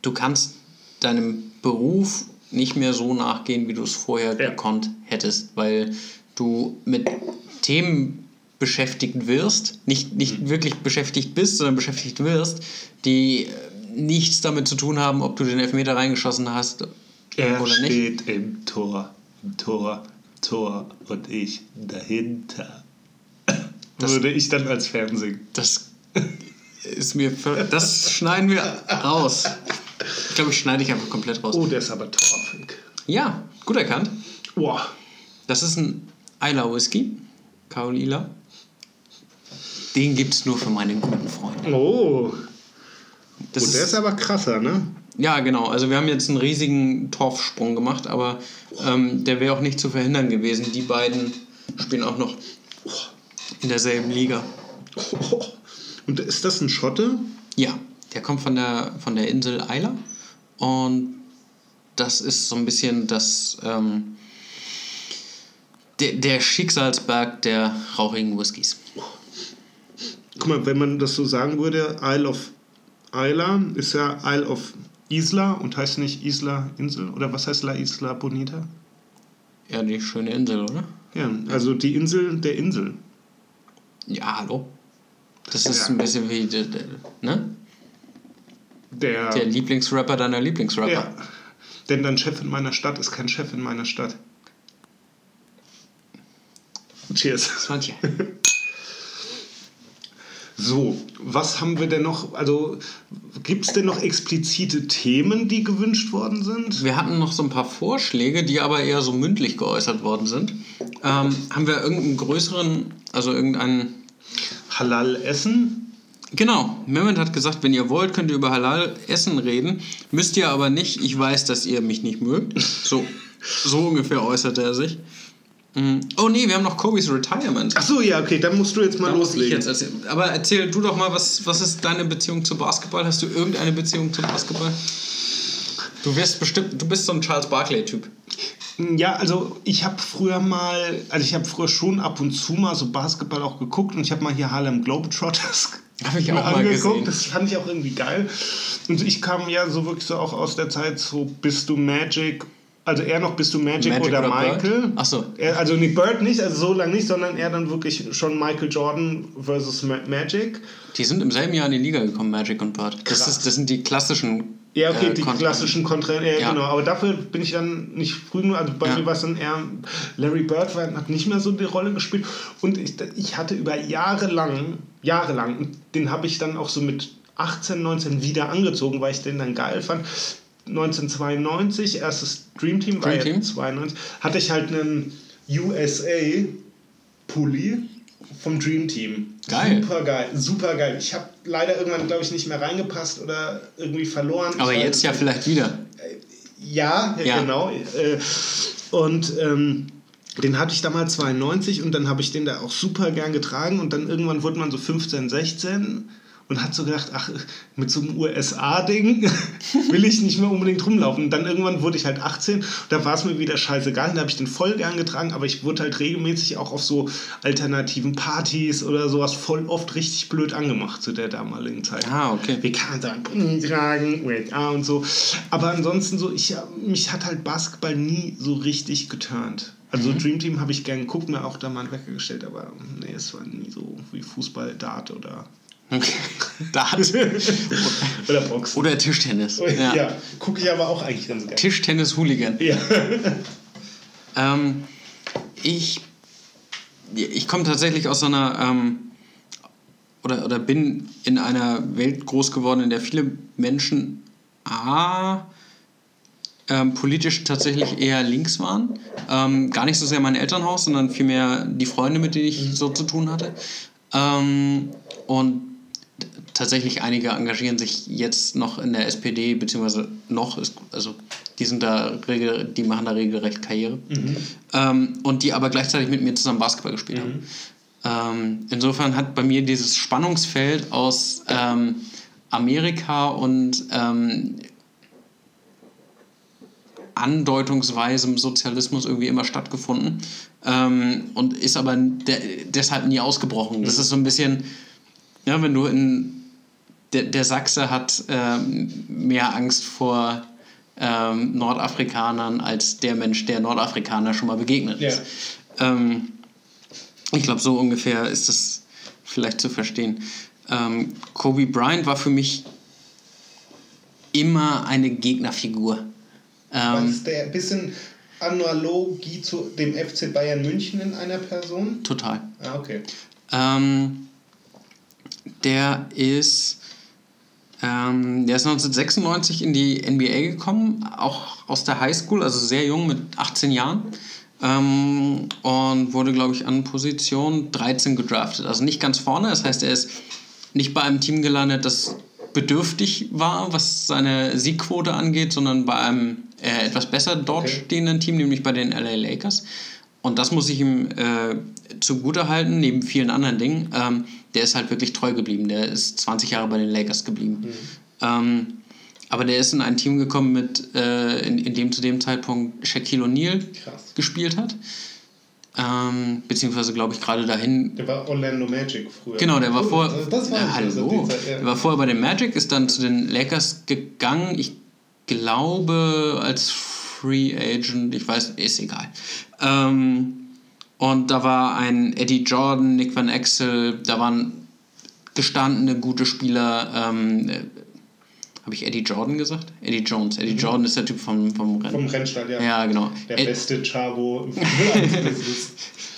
S2: du kannst deinem Beruf nicht mehr so nachgehen, wie du es vorher ja. gekonnt hättest, weil du mit Themen beschäftigt wirst, nicht, nicht mhm. wirklich beschäftigt bist, sondern beschäftigt wirst, die äh, nichts damit zu tun haben, ob du den Elfmeter reingeschossen hast
S1: er oder nicht. Er steht im Tor, im Tor, Tor und ich dahinter. Das würde ich dann als Fernsehen.
S2: Das ist mir. Das schneiden wir raus. Ich glaube, ich schneide ich einfach komplett raus.
S1: Oh, der ist aber torfig.
S2: Ja, gut erkannt. Boah. Das ist ein Isla Whisky. Kaolila. Den gibt es nur für meine guten Freunde.
S1: Oh. Das oh, der ist, ist aber krasser, ne?
S2: Ja, genau. Also wir haben jetzt einen riesigen Torfsprung gemacht, aber ähm, der wäre auch nicht zu verhindern gewesen. Die beiden spielen auch noch in derselben Liga.
S1: Und ist das ein Schotte?
S2: Ja, der kommt von der, von der Insel Isla und das ist so ein bisschen das, ähm, der, der Schicksalsberg der rauchigen Whiskys.
S1: Guck mal, wenn man das so sagen würde, Isle of Isla ist ja Isle of Isla und heißt nicht Isla Insel oder was heißt La Isla Bonita?
S2: Ja, die schöne Insel, oder?
S1: Ja, also die Insel der Insel.
S2: Ja, hallo. Das ist ja. ein bisschen wie, ne? Der, der Lieblingsrapper deiner Lieblingsrapper. Ja.
S1: Denn dein Chef in meiner Stadt ist kein Chef in meiner Stadt. Cheers. So, was haben wir denn noch? Also, gibt es denn noch explizite Themen, die gewünscht worden sind?
S2: Wir hatten noch so ein paar Vorschläge, die aber eher so mündlich geäußert worden sind. Ähm, haben wir irgendeinen größeren, also irgendeinen.
S1: Halal-Essen?
S2: Genau, Mehmet hat gesagt, wenn ihr wollt, könnt ihr über Halal-Essen reden. Müsst ihr aber nicht. Ich weiß, dass ihr mich nicht mögt. So, so ungefähr äußerte er sich. Mhm. Oh nee, wir haben noch Kobe's Retirement.
S1: Ach so, ja, okay, dann musst du jetzt mal da loslegen.
S2: Jetzt. Aber erzähl du doch mal, was, was ist deine Beziehung zu Basketball? Hast du irgendeine Beziehung zu Basketball? Du wirst bestimmt, du bist so ein Charles Barkley-Typ.
S1: Ja, also ich habe früher mal, also ich habe früher schon ab und zu mal so Basketball auch geguckt und ich habe mal hier Harlem Globetrotters habe ich auch mal angeguckt. Das fand ich auch irgendwie geil. Und ich kam ja so wirklich so auch aus der Zeit so Bist du Magic also er noch bist du Magic, Magic oder, oder Michael.
S2: Achso.
S1: also nicht Bird nicht, also so lange nicht, sondern er dann wirklich schon Michael Jordan versus Magic.
S2: Die sind im selben Jahr in die Liga gekommen, Magic und Bird. Das, ist, das sind die klassischen.
S1: Ja, okay, äh, die klassischen Kontra. Ja, ja, genau. Aber dafür bin ich dann nicht früh nur. Also bei ja. mir war es dann eher. Larry Bird war, hat nicht mehr so die Rolle gespielt. Und ich, ich hatte über Jahre lang, jahrelang, den habe ich dann auch so mit 18, 19 wieder angezogen, weil ich den dann geil fand 1992, erstes Dream Team, Dream war Team? 92, hatte ich halt einen USA Pulli vom Dream Team. Geil. Super geil, super geil. Ich habe leider irgendwann, glaube ich, nicht mehr reingepasst oder irgendwie verloren.
S2: Aber
S1: ich
S2: jetzt ja vielleicht wieder.
S1: Äh, ja, ja, genau. Äh, und ähm, den hatte ich damals 92 und dann habe ich den da auch super gern getragen und dann irgendwann wurde man so 15, 16 und hat so gedacht, ach, mit so einem USA-Ding will ich nicht mehr unbedingt rumlaufen. Und dann irgendwann wurde ich halt 18, da war es mir wieder scheißegal, da habe ich den voll gern getragen, aber ich wurde halt regelmäßig auch auf so alternativen Partys oder sowas voll oft richtig blöd angemacht zu der damaligen Zeit.
S2: Ah, okay.
S1: Wie kann man da tragen, USA und so. Aber ansonsten so, ich, mich hat halt Basketball nie so richtig geturnt. Also mhm. Dream Team habe ich gern geguckt, mir auch da mal einen Wecker gestellt, aber nee, es war nie so wie Fußball, Dart oder Dart. Oder Boxen.
S2: Oder Tischtennis.
S1: Ja, ja gucke ich aber auch eigentlich ganz gerne.
S2: Tischtennis-Hooligan. Ja. ähm, ich ich komme tatsächlich aus so einer, ähm, oder, oder bin in einer Welt groß geworden, in der viele Menschen A, ähm, politisch tatsächlich eher links waren. Ähm, gar nicht so sehr mein Elternhaus, sondern vielmehr die Freunde, mit denen ich so zu tun hatte. Ähm, und tatsächlich einige engagieren sich jetzt noch in der SPD, beziehungsweise noch, ist, also Die sind da regel, die machen da regelrecht Karriere. Ähm, und die aber gleichzeitig mit mir zusammen Basketball gespielt haben. Ähm, insofern hat bei mir dieses Spannungsfeld aus ähm, Amerika und ähm, andeutungsweisem Sozialismus irgendwie immer stattgefunden ähm, und ist aber de deshalb nie ausgebrochen. Das ist so ein bisschen, ja, wenn du in der, der Sachse hat ähm, mehr Angst vor ähm, Nordafrikanern als der Mensch, der Nordafrikaner schon mal begegnet ist. Ähm, ich glaube, so ungefähr ist das vielleicht zu verstehen. Ähm, Kobe Bryant war für mich immer eine Gegnerfigur.
S1: Was
S2: Ähm,
S1: ist der ein bisschen Analogie zu dem FC Bayern München in einer Person?
S2: total.
S1: Ah, okay.
S2: Ähm, der ist, ähm, der ist 1996 in die NBA gekommen, auch aus der Highschool, also sehr jung mit 18 Jahren. Ähm, und wurde, glaube ich, an Position 13 gedraftet. Also nicht ganz vorne, das heißt, er ist nicht bei einem Team gelandet, das bedürftig war, was seine Siegquote angeht, sondern bei einem äh, etwas besser dort
S1: Okay.
S2: stehenden Team, nämlich bei den LA Lakers. Und das muss ich ihm äh, zugute halten, neben vielen anderen Dingen. Ähm, der ist halt wirklich treu geblieben. Der ist 20 Jahre bei den Lakers geblieben. Ähm, aber der ist in ein Team gekommen, mit, äh, in, in dem zu dem Zeitpunkt Shaquille O'Neal gespielt hat. Ähm, beziehungsweise, glaube ich, gerade dahin
S1: Der war Orlando Magic früher.
S2: Genau, der war
S1: Oh,
S2: vor.
S1: Das war
S2: äh, hallo.
S1: Zeit, ja.
S2: Der war vorher bei den Magic, ist dann zu den Lakers gegangen. Ich glaube als Free Agent, ich weiß, ist egal. Ähm, und da war ein Eddie Jordan, Nick Van Exel, da waren gestandene gute Spieler. Ähm, äh, Habe ich Eddie Jordan gesagt? Eddie Jones. Eddie Jordan ist der Typ vom, vom Rennen.
S1: Vom Rennstall, ja.
S2: ja, genau.
S1: Der
S2: Ed-
S1: beste Chavo im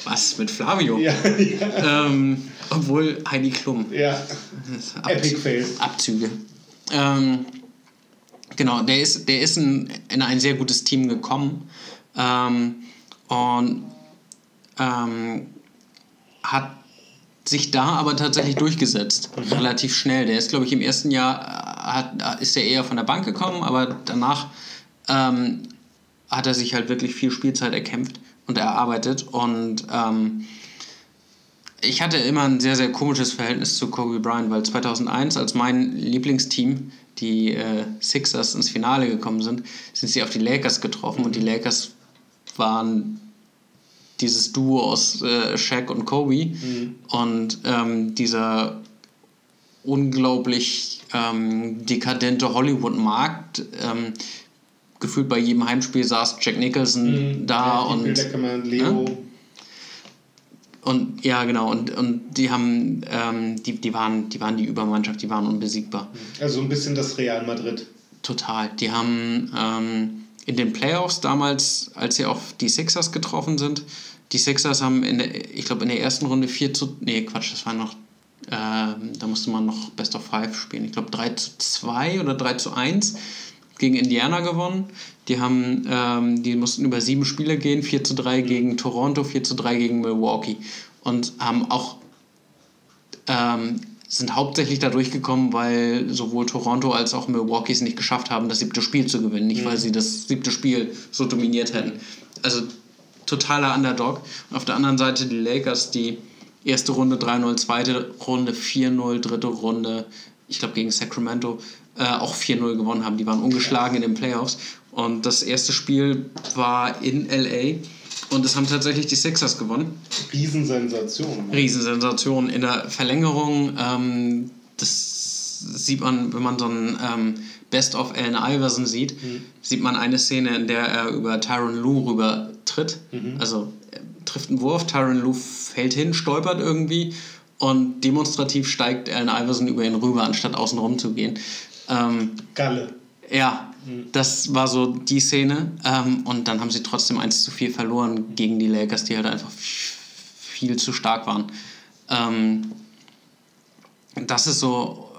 S2: was mit Flavio?
S1: ja, ja,
S2: Ähm, obwohl Heidi Klum.
S1: ja.
S2: Ab-
S1: Epic Fail.
S2: Abzüge. Ähm, genau, der ist, der ist in, in ein sehr gutes Team gekommen ähm, und ähm, hat sich da aber tatsächlich durchgesetzt, relativ schnell. Der ist, glaube ich, im ersten Jahr äh, hat, ist er eher von der Bank gekommen, aber danach ähm, hat er sich halt wirklich viel Spielzeit erkämpft und erarbeitet. Und ähm, ich hatte immer ein sehr, sehr komisches Verhältnis zu Kobe Bryant, weil 2001, als mein Lieblingsteam, die äh, Sixers, ins Finale gekommen sind, sind sie auf die Lakers getroffen und die Lakers waren dieses Duo aus äh, Shaq und Kobe und ähm, dieser unglaublich ähm, dekadente Hollywood-Markt. Ähm, gefühlt bei jedem Heimspiel saß Jack Nicholson da
S1: Ja,
S2: und
S1: man Leo.
S2: und ja, genau, und, und die haben, ähm, die, die, waren, die waren die Übermannschaft, die waren unbesiegbar.
S1: Also so ein bisschen das Real Madrid.
S2: Total. Die haben ähm, in den Playoffs damals, als sie auf die Sixers getroffen sind, die Sixers haben in der, ich glaube in der ersten Runde 4 zu, nee Quatsch, das war noch, ähm, da musste man noch Best of Five spielen. Ich glaube 3 zu 2 oder 3 zu 1 gegen Indiana gewonnen. Die haben, ähm, die mussten über sieben Spiele gehen, 4 zu 3 gegen Toronto, 4 zu 3 gegen Milwaukee. Und haben auch ähm, sind hauptsächlich da durchgekommen, weil sowohl Toronto als auch Milwaukee es nicht geschafft haben, das siebte Spiel zu gewinnen. Nicht, weil sie das siebte Spiel so dominiert hätten. Also totaler Underdog. Und auf der anderen Seite die Lakers, die erste Runde 3-0, zweite Runde 4-0, dritte Runde, ich glaube gegen Sacramento, äh, auch 4-0 gewonnen haben. Die waren ungeschlagen in den Playoffs. Und das erste Spiel war in LA. Und es haben tatsächlich die Sixers gewonnen.
S1: Riesensensation.
S2: Riesensensation in der Verlängerung. Ähm, das sieht man, wenn man so ein ähm, Best of Allen Iverson sieht, sieht man eine Szene, in der er über Tyron Lue rüber tritt. Also er trifft einen Wurf, Tyron Lue fällt hin, stolpert irgendwie und demonstrativ steigt Allen Iverson über ihn rüber, anstatt außen rum zu gehen. Ähm,
S1: Galle.
S2: ja, das war so die Szene. Ähm, und dann haben sie trotzdem 1 zu 4 verloren gegen die Lakers, die halt einfach viel zu stark waren. Ähm, das ist so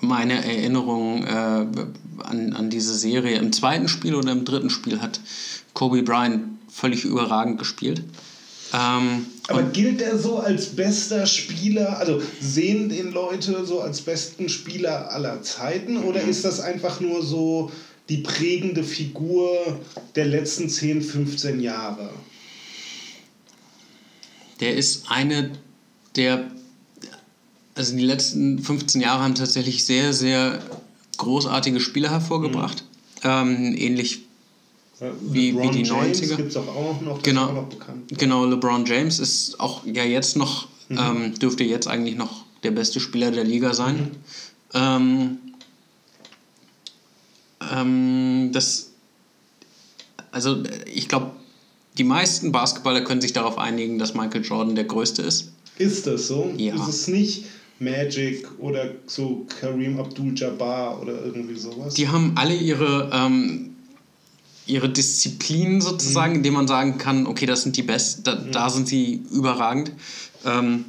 S2: meine Erinnerung äh, an, an diese Serie. Im zweiten Spiel oder im dritten Spiel hat Kobe Bryant völlig überragend gespielt. Ähm,
S1: Aber gilt er so als bester Spieler? Also sehen den Leute so als besten Spieler aller Zeiten? Oder
S2: Mhm.
S1: ist das einfach nur so die prägende Figur der letzten 10, 15 Jahre?
S2: Der ist eine der, also die letzten 15 Jahre haben tatsächlich sehr, sehr großartige Spieler hervorgebracht. Mhm. Ähm, ähnlich wie, wie die James 90er. Gibt's auch, auch noch, genau, auch noch bekannt. Genau, LeBron James ist auch ja jetzt noch, mhm. ähm, dürfte jetzt eigentlich noch der beste Spieler der Liga sein. Mhm. Ähm, ähm, das, also ich glaube, die meisten Basketballer können sich darauf einigen, dass Michael Jordan der Größte ist.
S1: Ist das so? Ja. Ist es nicht Magic oder so Kareem Abdul-Jabbar oder irgendwie sowas?
S2: Die haben alle ihre, ähm, ihre Disziplinen sozusagen, mhm. in denen man sagen kann, okay, das sind die Besten, da, mhm. da sind sie überragend. Ähm,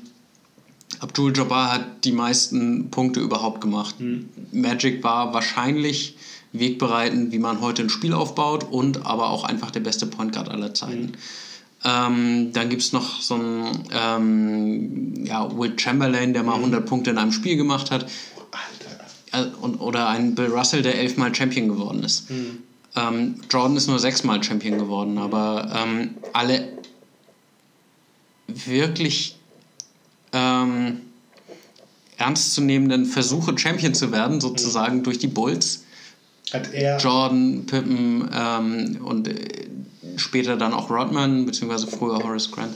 S2: Abdul Jabbar hat die meisten Punkte überhaupt gemacht. Mhm. Magic war wahrscheinlich wegbereitend, wie man heute ein Spiel aufbaut und aber auch einfach der beste Point Guard aller Zeiten. Mhm. Ähm, dann gibt es noch so einen ähm, ja, Will Chamberlain, der mal 100 mhm. Punkte in einem Spiel gemacht hat. Alter. Und, oder ein Bill Russell, der elfmal Champion geworden ist. Mhm. Ähm, Jordan ist nur sechsmal Champion geworden, aber ähm, alle wirklich ähm, ernstzunehmenden Versuche, Champion zu werden, sozusagen mhm. durch die Bulls, hat er Jordan, Pippen ähm, und äh, später dann auch Rodman, beziehungsweise früher Horace Grant,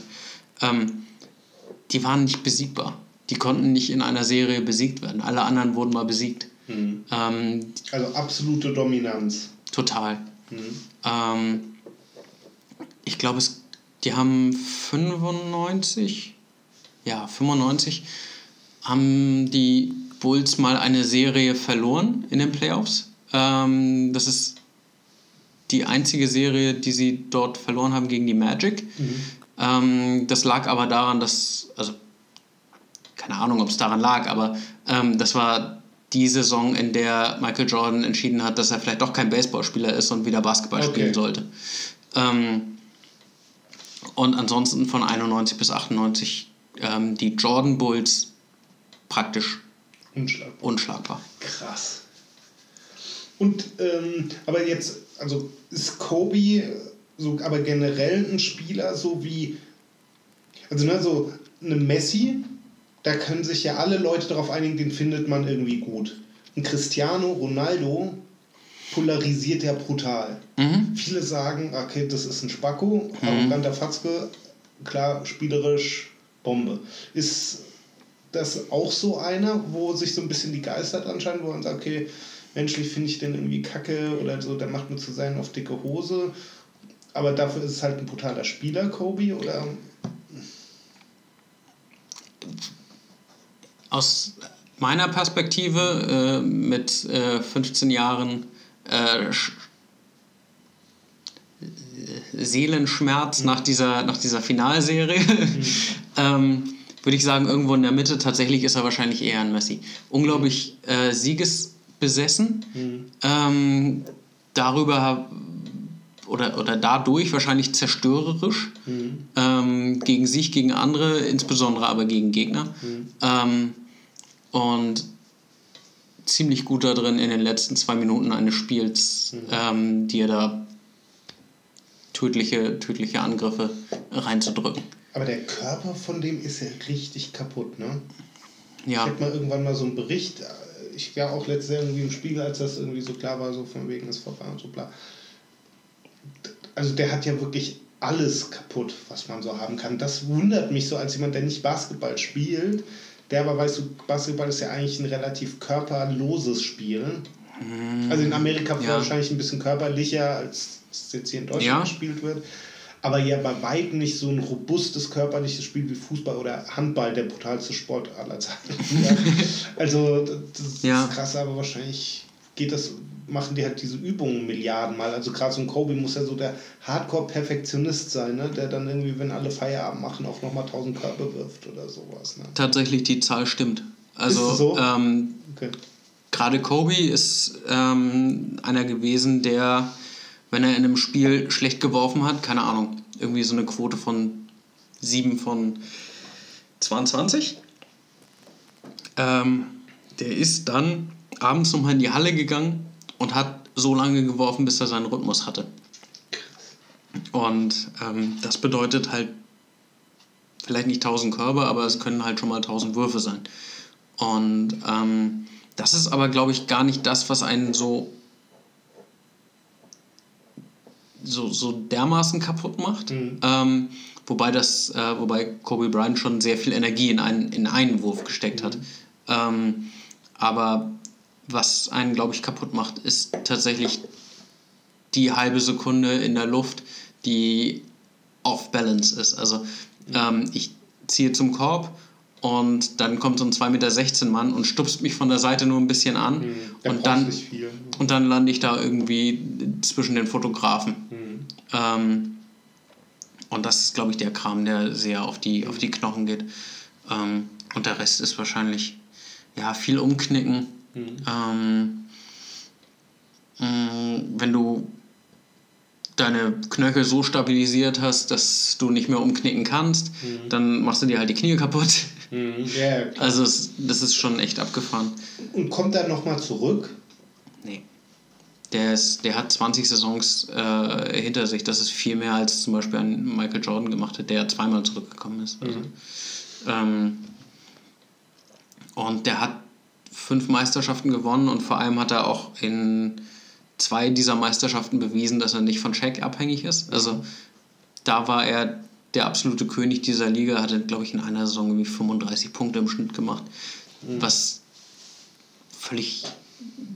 S2: ähm, die waren nicht besiegbar. Die konnten nicht in einer Serie besiegt werden. Alle anderen wurden mal besiegt. Mhm.
S1: Ähm, also absolute Dominanz.
S2: Total. Mhm. Ähm, ich glaube, die haben 95, ja, 95, haben die Bulls mal eine Serie verloren in den Playoffs. Ähm, das ist die einzige Serie, die sie dort verloren haben gegen die Magic. Mhm. Ähm, das lag aber daran, dass, also keine Ahnung, ob es daran lag, aber ähm, das war die Saison, in der Michael Jordan entschieden hat, dass er vielleicht doch kein Baseballspieler ist und wieder Basketball okay. spielen sollte. Ähm, und ansonsten von 91 bis 98 ähm, die Jordan Bulls praktisch unschlagbar. unschlagbar.
S1: Krass. Und ähm, aber jetzt, also ist Kobe so, aber generell ein Spieler, so wie, also ne, so eine Messi, da können sich ja alle Leute darauf einigen, den findet man irgendwie gut. Ein Cristiano Ronaldo polarisiert ja brutal. Mhm. Viele sagen, okay, das ist ein Spacko, mhm. arroganter Fatzke, klar, spielerisch Bombe. Ist das auch so einer, wo sich so ein bisschen die Geister anscheinend, wo man sagt, okay, menschlich finde ich den irgendwie kacke oder so, der macht mir zu sein auf dicke Hose. Aber dafür ist es halt ein brutaler Spieler, Kobe, oder?
S2: Aus meiner Perspektive äh, mit äh, 15 Jahren äh, Seelenschmerz mhm. nach dieser, nach dieser Finalserie, mhm. ähm, würde ich sagen, irgendwo in der Mitte tatsächlich ist er wahrscheinlich eher ein Messi. Unglaublich äh, Sieges besessen. Mhm. Ähm, darüber oder, oder dadurch wahrscheinlich zerstörerisch mhm. ähm, gegen sich, gegen andere, insbesondere aber gegen Gegner. Mhm. Ähm, und ziemlich gut da drin in den letzten zwei Minuten eines Spiels, mhm. ähm, dir da tödliche, tödliche Angriffe reinzudrücken.
S1: Aber der Körper von dem ist ja richtig kaputt, ne? Ja. Ich habe mal irgendwann mal so einen Bericht ich war auch letztes Jahr irgendwie im Spiegel, als das irgendwie so klar war, so von wegen ist vorbei und so bla. Also der hat ja wirklich alles kaputt, was man so haben kann. Das wundert mich so als jemand, der nicht Basketball spielt. Der aber, weißt du, Basketball ist ja eigentlich ein relativ körperloses Spiel. Mm, also in Amerika ja. wahrscheinlich ein bisschen körperlicher, als es jetzt hier in Deutschland ja. gespielt wird aber ja bei weitem nicht so ein robustes körperliches Spiel wie Fußball oder Handball, der brutalste Sport aller Zeiten. ja. Also das ja. ist krass, aber wahrscheinlich geht das, machen die halt diese Übungen Milliarden Mal. Also gerade so ein Kobe muss ja so der Hardcore-Perfektionist sein, ne? der dann irgendwie, wenn alle Feierabend machen, auch nochmal 1000 Körper wirft oder sowas. Ne?
S2: Tatsächlich, die Zahl stimmt. Also so? ähm, okay. gerade Kobe ist ähm, einer gewesen, der wenn er in einem Spiel schlecht geworfen hat, keine Ahnung, irgendwie so eine Quote von 7 von 22. Ähm, der ist dann abends nochmal in die Halle gegangen und hat so lange geworfen, bis er seinen Rhythmus hatte. Und ähm, das bedeutet halt vielleicht nicht 1000 Körbe, aber es können halt schon mal 1000 Würfe sein. Und ähm, das ist aber, glaube ich, gar nicht das, was einen so, so, so dermaßen kaputt macht. Mhm. Ähm, wobei, das, äh, wobei Kobe Bryant schon sehr viel Energie in einen, in einen Wurf gesteckt mhm. hat. Ähm, aber was einen, glaube ich, kaputt macht, ist tatsächlich die halbe Sekunde in der Luft, die off balance ist. Also ähm, ich ziehe zum Korb und dann kommt so ein 2,16 Meter Mann und stupst mich von der Seite nur ein bisschen an mhm, und, dann, und dann lande ich da irgendwie zwischen den Fotografen. Mhm. Ähm, und das ist, glaube ich, der Kram, der sehr auf die, auf die Knochen geht. Ähm, und der Rest ist wahrscheinlich ja, viel umknicken. Mhm. Ähm, mm, wenn du deine Knöchel so stabilisiert hast, dass du nicht mehr umknicken kannst, mhm. dann machst du dir halt die Knie kaputt. Mhm. Ja, also es, das ist schon echt abgefahren.
S1: Und kommt er nochmal zurück?
S2: Nee. Der, ist, der hat 20 Saisons äh, hinter sich. Das ist viel mehr als zum Beispiel ein Michael Jordan gemacht hat, der zweimal zurückgekommen ist. Also, mhm. ähm, und der hat fünf Meisterschaften gewonnen und vor allem hat er auch in zwei dieser Meisterschaften bewiesen, dass er nicht von Shaq abhängig ist. Also da war er der absolute König dieser Liga, hatte, glaube ich, in einer Saison irgendwie 35 Punkte im Schnitt gemacht. Mhm. Was völlig.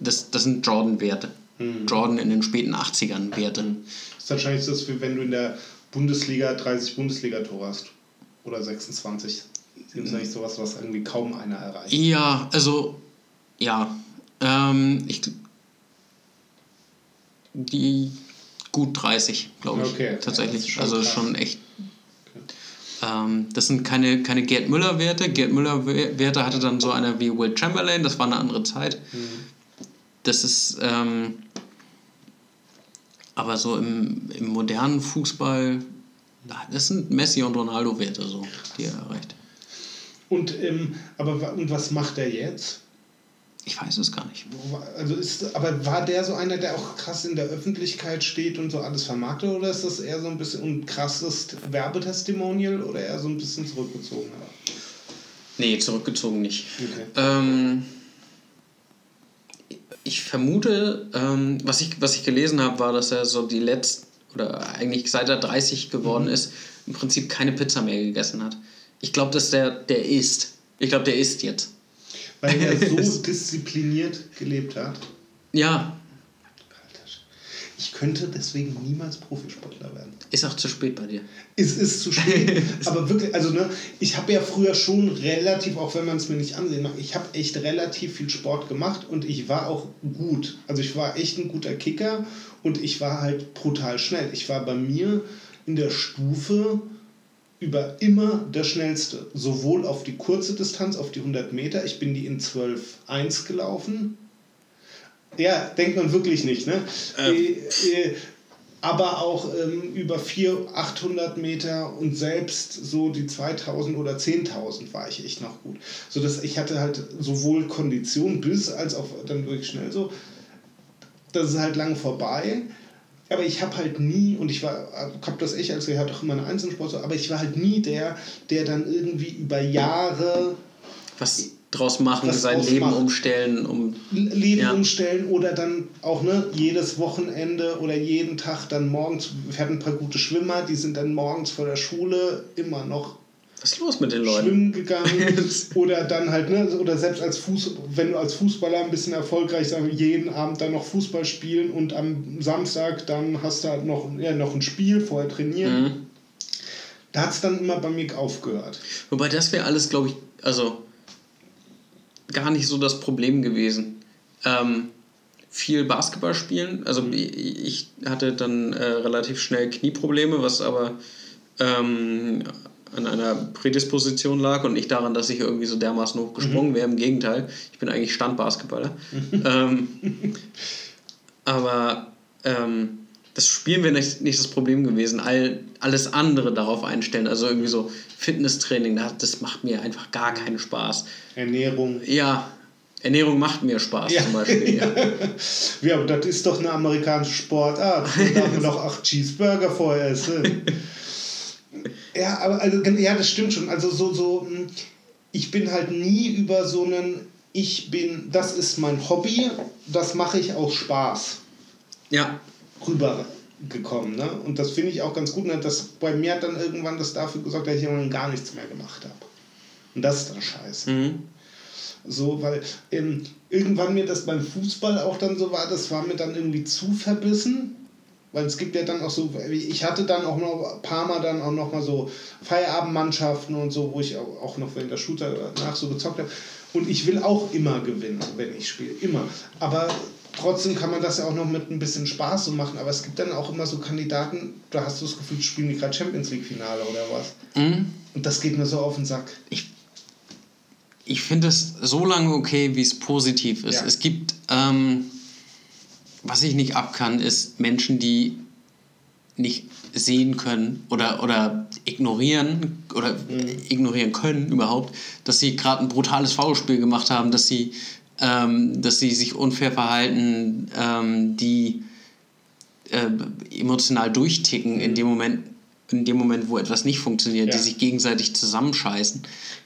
S2: Das, das sind Jordan-Werte. Mhm. Jordan in den späten 80ern Werte.
S1: Das ist wahrscheinlich so, wie wenn du in der Bundesliga 30 Bundesliga-Tore hast. Oder 26. Das ist eigentlich sowas, was irgendwie kaum einer erreicht.
S2: Ja, also, ja. Ähm, ich die gut 30, glaube ich. Okay. Tatsächlich. Ja, also schon echt. Ähm, das sind keine, keine Gerd Müller-Werte. Gerd Müller-Werte hatte dann so einer wie Will Chamberlain, das war eine andere Zeit. Mhm. Das ist. Ähm, aber so im, im modernen Fußball, das sind Messi und Ronaldo-Werte, so, die er erreicht.
S1: Und, ähm, aber, und was macht er jetzt?
S2: Ich weiß es gar nicht.
S1: Also ist, aber war der so einer, der auch krass in der Öffentlichkeit steht und so alles vermarktet oder ist das eher so ein bisschen ein krasses Werbetestimonial oder eher so ein bisschen zurückgezogen?
S2: Nee, zurückgezogen nicht. Okay. Ähm, ich vermute, ähm, was, ich, was ich gelesen habe, war, dass er so die letzten, oder eigentlich seit er 30 geworden mhm. ist, im Prinzip keine Pizza mehr gegessen hat. Ich glaube, dass der, der isst. Ich glaube, der isst jetzt.
S1: Weil er so diszipliniert gelebt hat. Ja. Ich könnte deswegen niemals Profisportler werden.
S2: Ist auch zu spät bei dir.
S1: Es ist zu spät. aber wirklich, also ne, ich habe ja früher schon relativ, auch wenn man es mir nicht ansehen mag, ich habe echt relativ viel Sport gemacht und ich war auch gut. Also ich war echt ein guter Kicker und ich war halt brutal schnell. Ich war bei mir in der Stufe über immer der schnellste. Sowohl auf die kurze Distanz, auf die 100 Meter. Ich bin die in 12,1 gelaufen. Ja, denkt man wirklich nicht, ne? Ähm. Äh, äh, aber auch ähm, über 400, 800 Meter und selbst so die 2000 oder 10.000 war ich echt noch gut. So dass ich hatte halt sowohl Kondition bis als auch dann wirklich schnell so. Das ist halt lang vorbei. Aber ich habe halt nie, und ich war, habe das echt als gehört, auch immer eine Einzelsport, aber ich war halt nie der, der dann irgendwie über Jahre.
S2: Was draus machen, was sein Leben machen. umstellen, um.
S1: Leben ja. umstellen oder dann auch ne, jedes Wochenende oder jeden Tag dann morgens, wir hatten ein paar gute Schwimmer, die sind dann morgens vor der Schule immer noch
S2: was ist los mit den Leuten?
S1: Schwimmen gegangen oder dann halt, ne, oder selbst als Fuß, wenn du als Fußballer ein bisschen erfolgreich sein jeden Abend dann noch Fußball spielen und am Samstag dann hast du halt noch, ja, noch ein Spiel, vorher trainieren. Mhm. Da hat es dann immer bei mir aufgehört.
S2: Wobei das wäre alles, glaube ich, also gar nicht so das Problem gewesen. Ähm, viel Basketball spielen. Also mhm. ich hatte dann äh, relativ schnell Knieprobleme, was aber ähm, an einer Prädisposition lag und nicht daran, dass ich irgendwie so dermaßen hochgesprungen mhm. wäre. Im Gegenteil, ich bin eigentlich Standbasketballer. Mhm. ähm, aber ähm, das Spielen wäre nicht, nicht das Problem gewesen. All, alles andere darauf einstellen, also irgendwie so Fitnesstraining, das macht mir einfach gar keinen Spaß.
S1: Ernährung.
S2: Ja, Ernährung macht mir Spaß ja. zum Beispiel. Ja.
S1: ja, aber das ist doch eine amerikanische Sportart. Da darf man doch acht Cheeseburger vorher essen. ja, aber also, ja, das stimmt schon. Also so, so, hm, ich bin halt nie über so einen, ich bin, das ist mein Hobby, das mache ich aus Spaß. Ja. Rübergekommen. Ne? Und das finde ich auch ganz gut. Ne? Das bei mir hat dann irgendwann das dafür gesorgt, dass ich irgendwann gar nichts mehr gemacht habe. Und das ist dann scheiße. Mhm. So, weil ähm, irgendwann mir das beim Fußball auch dann so war, das war mir dann irgendwie zu verbissen. Weil es gibt ja dann auch so, ich hatte dann auch noch ein paar Mal dann auch noch mal so Feierabendmannschaften und so, wo ich auch noch während der Shooter nach so gezockt habe. Und ich will auch immer gewinnen, wenn ich spiele. Immer. Aber trotzdem kann man das ja auch noch mit ein bisschen Spaß so machen. Aber es gibt dann auch immer so Kandidaten, da hast du das Gefühl, spielen die gerade Champions League Finale oder was. Mhm. Und das geht mir so auf den Sack.
S2: Ich ich finde es so lange okay, wie es positiv ist. Ja. Es gibt, ähm, was ich nicht ab kann, ist Menschen, die nicht sehen können oder, oder ignorieren oder mhm. ignorieren können überhaupt, dass sie gerade ein brutales Foulspiel gemacht haben, dass sie, ähm, dass sie sich unfair verhalten, ähm, die äh, emotional durchticken mhm. in dem Moment, in dem Moment, wo etwas nicht funktioniert, ja. die sich gegenseitig zusammenscheißen.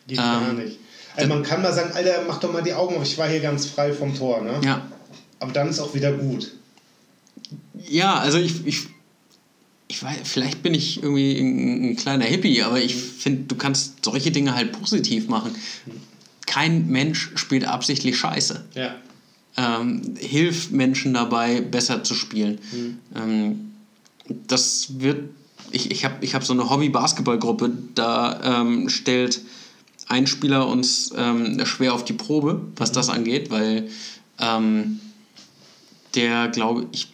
S2: Geht ähm, gar
S1: nicht. Also man kann mal sagen, Alter, mach doch mal die Augen auf, ich war hier ganz frei vom Tor, ne? Ja. Aber dann ist auch wieder gut.
S2: Ja, also ich, ich, ich weiß, vielleicht bin ich irgendwie ein, ein kleiner Hippie, aber ich finde, du kannst solche Dinge halt positiv machen. Kein Mensch spielt absichtlich Scheiße. Ja. Ähm, hilf Menschen dabei, besser zu spielen. Mhm. Ähm, das wird, ich, ich habe ich hab so eine Hobby-Basketball-Gruppe, da ähm, stellt ein Spieler uns ähm, schwer auf die Probe, was das angeht, weil ähm, der, glaube ich,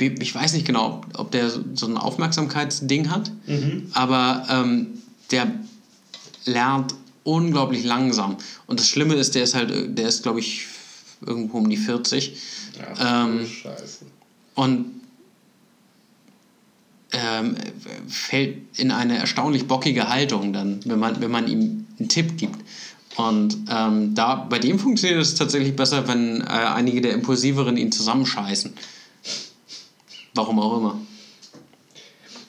S2: ich weiß nicht genau, ob der so ein Aufmerksamkeitsding hat, mhm. aber ähm, der lernt unglaublich langsam. Und das Schlimme ist, der ist halt, der ist, glaube ich, irgendwo um die 40. Ja, ähm, Scheiße. Und ähm, fällt in eine erstaunlich bockige Haltung dann, wenn man, wenn man ihm einen Tipp gibt. Und ähm, da, bei dem funktioniert es tatsächlich besser, wenn äh, einige der Impulsiveren ihn zusammenscheißen. Warum auch immer.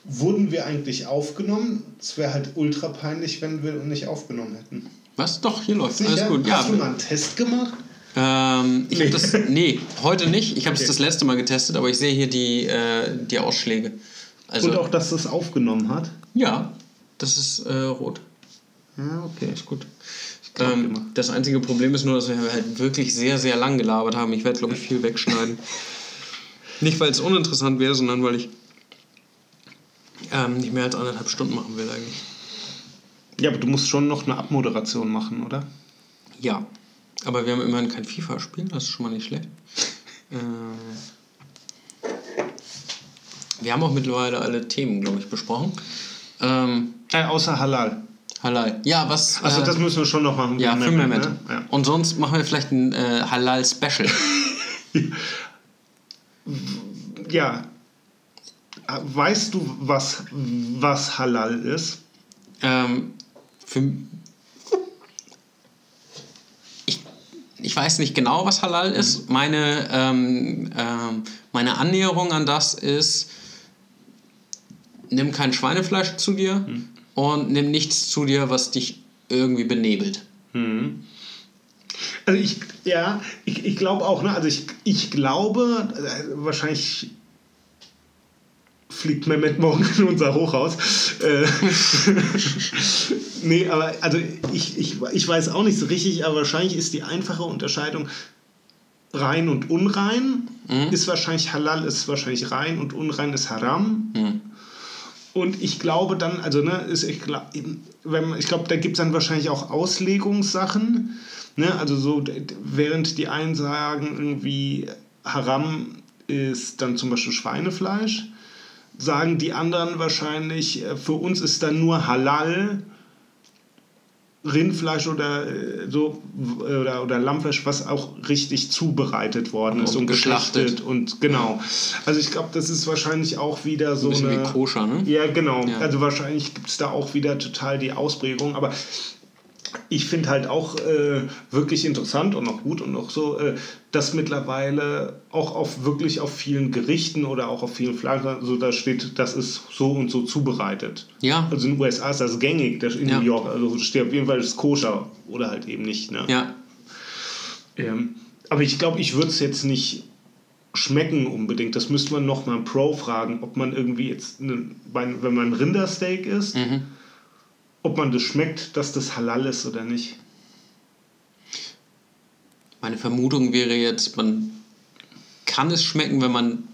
S1: Wurden wir eigentlich aufgenommen? Es wäre halt ultra peinlich, wenn wir nicht aufgenommen hätten.
S2: Was? Doch, hier läuft alles gut.
S1: Hast ja, du mal einen Test gemacht?
S2: Ähm, ich nee. das, nee, heute nicht. Ich habe es okay. das letzte Mal getestet, aber ich sehe hier die, äh, die Ausschläge.
S1: Also, Und auch, dass es aufgenommen hat?
S2: Ja, das ist äh, rot.
S1: Ja, okay. Ist gut.
S2: Ähm, das einzige Problem ist nur, dass wir halt wirklich sehr, sehr lang gelabert haben. Ich werde, glaube ich, viel wegschneiden. nicht, weil es uninteressant wäre, sondern weil ich ähm, nicht mehr als anderthalb Stunden machen will eigentlich.
S1: Ja, aber du musst schon noch eine Abmoderation machen, oder?
S2: Ja, aber wir haben immerhin kein FIFA-Spiel, das ist schon mal nicht schlecht. äh, wir haben auch mittlerweile alle Themen, glaube ich, besprochen. Ähm,
S1: ja, außer Halal.
S2: Halal. Ja, was.
S1: Also, das müssen wir schon noch machen.
S2: Ja, für Mehmet. Ne? Ja. Und sonst machen wir vielleicht ein äh, Halal-Special.
S1: ja. Weißt du, was, was Halal ist?
S2: Ähm, für, ich, ich weiß nicht genau, was Halal ist. Meine, ähm, ähm, meine Annäherung an das ist, nimm kein Schweinefleisch zu dir. Hm und nimm nichts zu dir, was dich irgendwie benebelt. Mhm.
S1: Also ich, ja, ich, ich glaube auch, ne? Also ich, ich glaube, äh, wahrscheinlich fliegt Mehmet morgen in unser Hochhaus. Äh, nee, aber also ich, ich, ich weiß auch nicht so richtig, aber wahrscheinlich ist die einfache Unterscheidung rein und unrein. Mhm. Ist wahrscheinlich halal, ist wahrscheinlich rein und unrein ist haram. Mhm. Und ich glaube dann, also ne, ist, ich, wenn, ich glaube, da gibt es dann wahrscheinlich auch Auslegungssachen. Ne? Also so, während die einen sagen, irgendwie Haram ist dann zum Beispiel Schweinefleisch, sagen die anderen wahrscheinlich, äh, für uns ist dann nur Halal Rindfleisch oder äh, so oder, oder Lammfleisch, was auch richtig zubereitet worden und ist und geschlachtet und genau. Also ich glaube, das ist wahrscheinlich auch wieder so ein eine wie koscher, ne? Ja, genau. Ja. Also wahrscheinlich gibt es da auch wieder total die Ausprägung, aber ich finde halt auch äh, wirklich interessant und auch gut und auch so, äh, dass mittlerweile auch auf wirklich auf vielen Gerichten oder auch auf vielen Fleisch, so da steht, das ist so und so zubereitet.
S2: Ja.
S1: Also in den USA ist das gängig, das in
S2: Ja.
S1: New York, also steht auf jeden Fall das koscher oder halt eben nicht. Ne?
S2: Ja.
S1: Ähm, aber ich glaube, ich würde es jetzt nicht schmecken unbedingt. Das müsste man noch mal einen Pro fragen, ob man irgendwie jetzt, ne, bei- wenn man Rindersteak isst,
S2: Mhm.
S1: Ob man das schmeckt, dass das halal ist oder nicht.
S2: Meine Vermutung wäre jetzt, man kann es schmecken, wenn man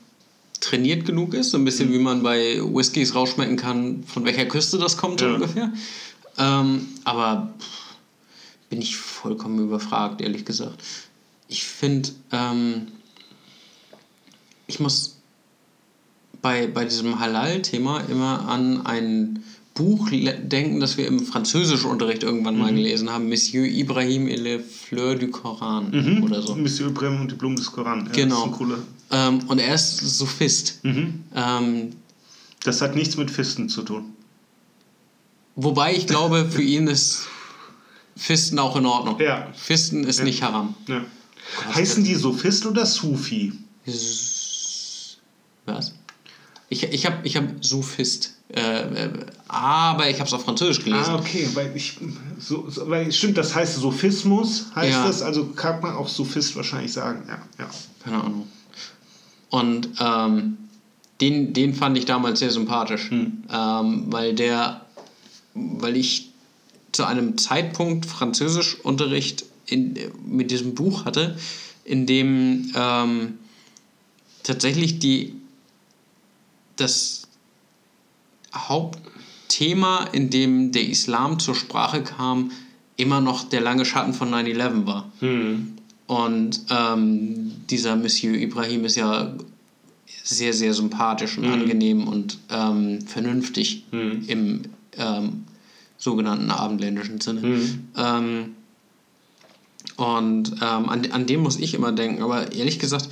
S2: trainiert genug ist, so ein bisschen wie man bei Whiskys rausschmecken kann, von welcher Küste das kommt
S1: Ja.
S2: ungefähr. Ähm, aber pff, bin ich vollkommen überfragt, ehrlich gesagt. Ich finde, ähm, ich muss bei, bei diesem Halal-Thema immer an ein Buch denken, das wir im Französischunterricht irgendwann mal gelesen haben, Monsieur Ibrahim et les Fleurs du Coran oder so.
S1: Monsieur Ibrahim und die Blumen des Koran. Ja,
S2: Genau. Ähm, und er ist Sophist. Ähm,
S1: das hat nichts mit Fisten zu tun.
S2: wobei ich glaube, für ihn ist Fisten auch in Ordnung.
S1: Ja.
S2: Fisten ist nicht haram.
S1: Ja. Heißen die Sophist oder Sufi?
S2: Was? Ich, ich habe ich hab Sophist. Äh, äh, aber ich habe es auf Französisch gelesen.
S1: Ah, okay, weil ich so, so weil stimmt, das heißt Sophismus heißt
S2: Ja.
S1: das, also kann man auch Sophist wahrscheinlich sagen. Ja, ja.
S2: Keine Ahnung. Und ähm, den, den fand ich damals sehr sympathisch,
S1: Hm.
S2: ähm, weil der, weil ich zu einem Zeitpunkt Französischunterricht in, mit diesem Buch hatte, in dem ähm, tatsächlich die das Hauptthema, in dem der Islam zur Sprache kam, immer noch der lange Schatten von 9-11 war. Und ähm, dieser Monsieur Ibrahim ist ja sehr, sehr sympathisch und angenehm und ähm, vernünftig im ähm, sogenannten abendländischen Sinne. Ähm, und ähm, an, an dem muss ich immer denken. Aber ehrlich gesagt,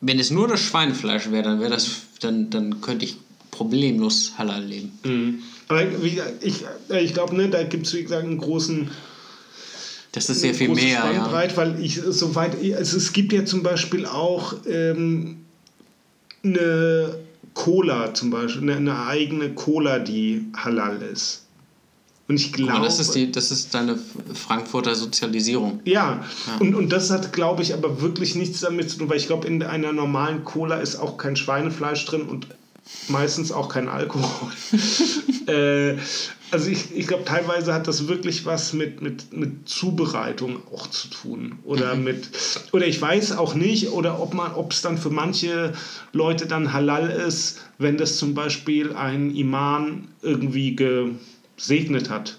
S2: wenn es nur das Schweinefleisch wäre, dann wäre das, dann, dann könnte ich problemlos halal leben.
S1: Aber wie ich, äh, ich glaube, ne, da gibt es, wie gesagt, einen großen
S2: Das ist sehr viel mehr, ja.
S1: Weil ich soweit also es gibt ja zum Beispiel auch ähm, eine Cola zum Beispiel, eine, eine eigene Cola, die halal ist. Und ich glaube,
S2: Aber das ist, die, das ist deine Frankfurter Sozialisierung.
S1: ja, Und, und das hat, glaube ich, aber wirklich nichts damit zu tun, weil ich glaube, in einer normalen Cola ist auch kein Schweinefleisch drin und meistens auch kein Alkohol. äh, also ich, ich glaube, teilweise hat das wirklich was mit, mit, mit Zubereitung auch zu tun. Oder mit, oder ich weiß auch nicht, oder ob man, ob es dann für manche Leute dann halal ist, wenn das zum Beispiel ein Imam irgendwie gesegnet hat.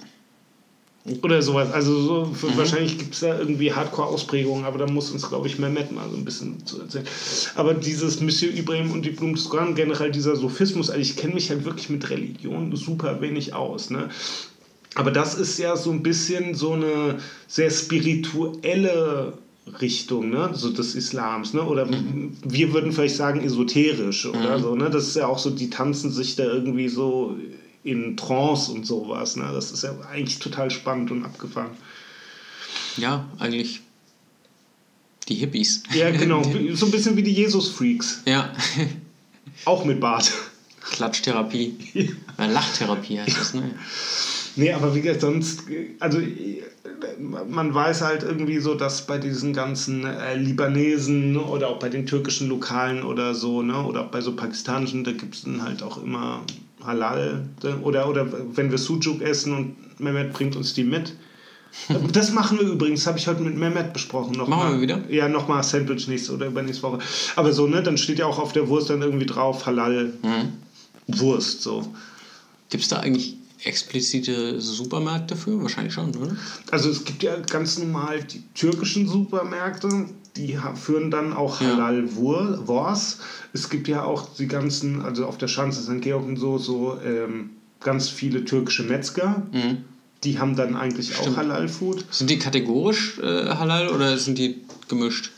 S1: Oder sowas. Also so, für, wahrscheinlich gibt es da irgendwie Hardcore-Ausprägungen, aber da muss uns, glaube ich, Mehmet mal so ein bisschen zu erzählen. Aber dieses Monsieur Ibrahim und die Blumen des Koran, generell dieser Sophismus, also ich kenne mich halt wirklich mit Religion super wenig aus. Ne? Aber das ist ja so ein bisschen so eine sehr spirituelle Richtung, ne, so des Islams, ne, oder wir würden vielleicht sagen esoterisch oder so, ne, das ist ja auch so, die tanzen sich da irgendwie so in Trance und sowas, ne, das ist ja eigentlich total spannend und abgefahren.
S2: Ja, eigentlich die Hippies.
S1: Ja, genau, so ein bisschen wie die Jesus-Freaks,
S2: ja.
S1: auch mit Bart.
S2: Klatschtherapie. Ja, Lachtherapie heißt das, ne?
S1: Nee, aber wie gesagt, sonst, also äh, man weiß halt irgendwie so, dass bei diesen ganzen äh, Libanesen oder auch bei den türkischen Lokalen oder so, ne, oder auch bei so pakistanischen, da gibt es dann halt auch immer Halal. Oder, oder wenn wir Sujuk essen und Mehmet bringt uns die mit. Das machen wir übrigens, habe ich heute mit Mehmet besprochen. Noch
S2: Machen
S1: mal,
S2: wir wieder?
S1: Ja, nochmal Sandwich nächste oder übernächste Woche. Aber so, ne, dann steht ja auch auf der Wurst dann irgendwie drauf Halal Wurst, so.
S2: Gibt es da eigentlich explizite Supermärkte für? Wahrscheinlich schon, oder?
S1: Also es gibt ja ganz normal die türkischen Supermärkte, die führen dann auch
S2: Ja.
S1: Halal Wurst. Es gibt ja auch die ganzen, also auf der Schanze St. Georg und so, so ähm, ganz viele türkische Metzger. Die haben dann eigentlich auch
S2: Stimmt.
S1: Halal Food.
S2: Sind die kategorisch äh, halal oder sind die gemischt?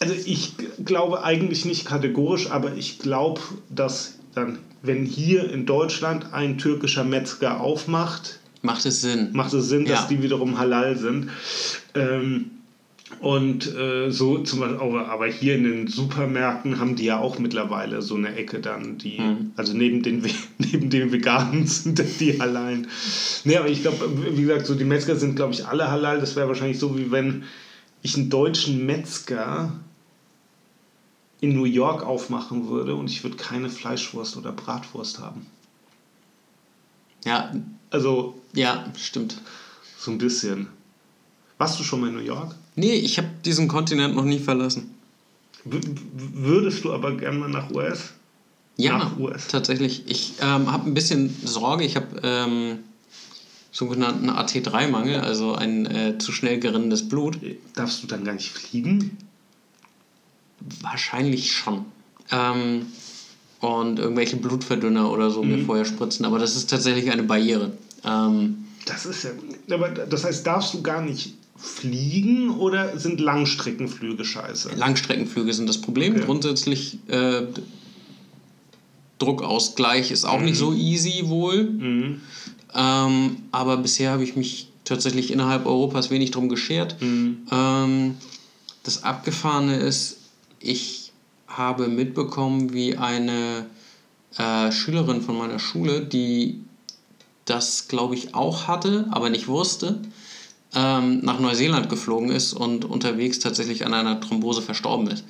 S1: Also ich glaube eigentlich nicht kategorisch, aber ich glaube, dass dann, wenn hier in Deutschland ein türkischer Metzger aufmacht,
S2: macht es Sinn.
S1: Macht es Sinn, dass die wiederum halal sind. Ähm, und äh, so zum Beispiel, aber, hier in den Supermärkten haben die ja auch mittlerweile so eine Ecke dann, die, mhm. also neben den, neben den Veganen sind die halal. Nee, aber ich glaube, wie gesagt, so die Metzger sind, glaube ich, alle halal. Das wäre wahrscheinlich so, wie wenn ich einen deutschen Metzger in New York aufmachen würde und ich würde keine Fleischwurst oder Bratwurst haben.
S2: Ja.
S1: Also.
S2: Ja, stimmt.
S1: So ein bisschen. Warst du schon mal in New York?
S2: Nee, ich habe diesen Kontinent noch nie verlassen.
S1: W würdest du aber gerne mal nach US?
S2: Ja, nach US. tatsächlich. Ich ähm, habe ein bisschen Sorge. Ich habe ähm, sogenannten AT3-Mangel, also ein äh, zu schnell gerinnendes Blut.
S1: Darfst du dann gar nicht fliegen?
S2: Wahrscheinlich schon. Ähm, und irgendwelche Blutverdünner oder so mhm. mir vorher spritzen. Aber das ist tatsächlich eine Barriere. Ähm,
S1: das ist ja. Aber das heißt, darfst du gar nicht fliegen oder sind Langstreckenflüge scheiße?
S2: Langstreckenflüge sind das Problem. Okay. Grundsätzlich äh, Druckausgleich ist auch mhm. nicht so easy wohl. Mhm. Ähm, aber bisher habe ich mich tatsächlich innerhalb Europas wenig drum geschert. Mhm. Ähm, das Abgefahrene ist, ich habe mitbekommen, wie eine äh, Schülerin von meiner Schule, die das, glaube ich, auch hatte, aber nicht wusste, ähm, nach Neuseeland geflogen ist und unterwegs tatsächlich an einer Thrombose verstorben ist.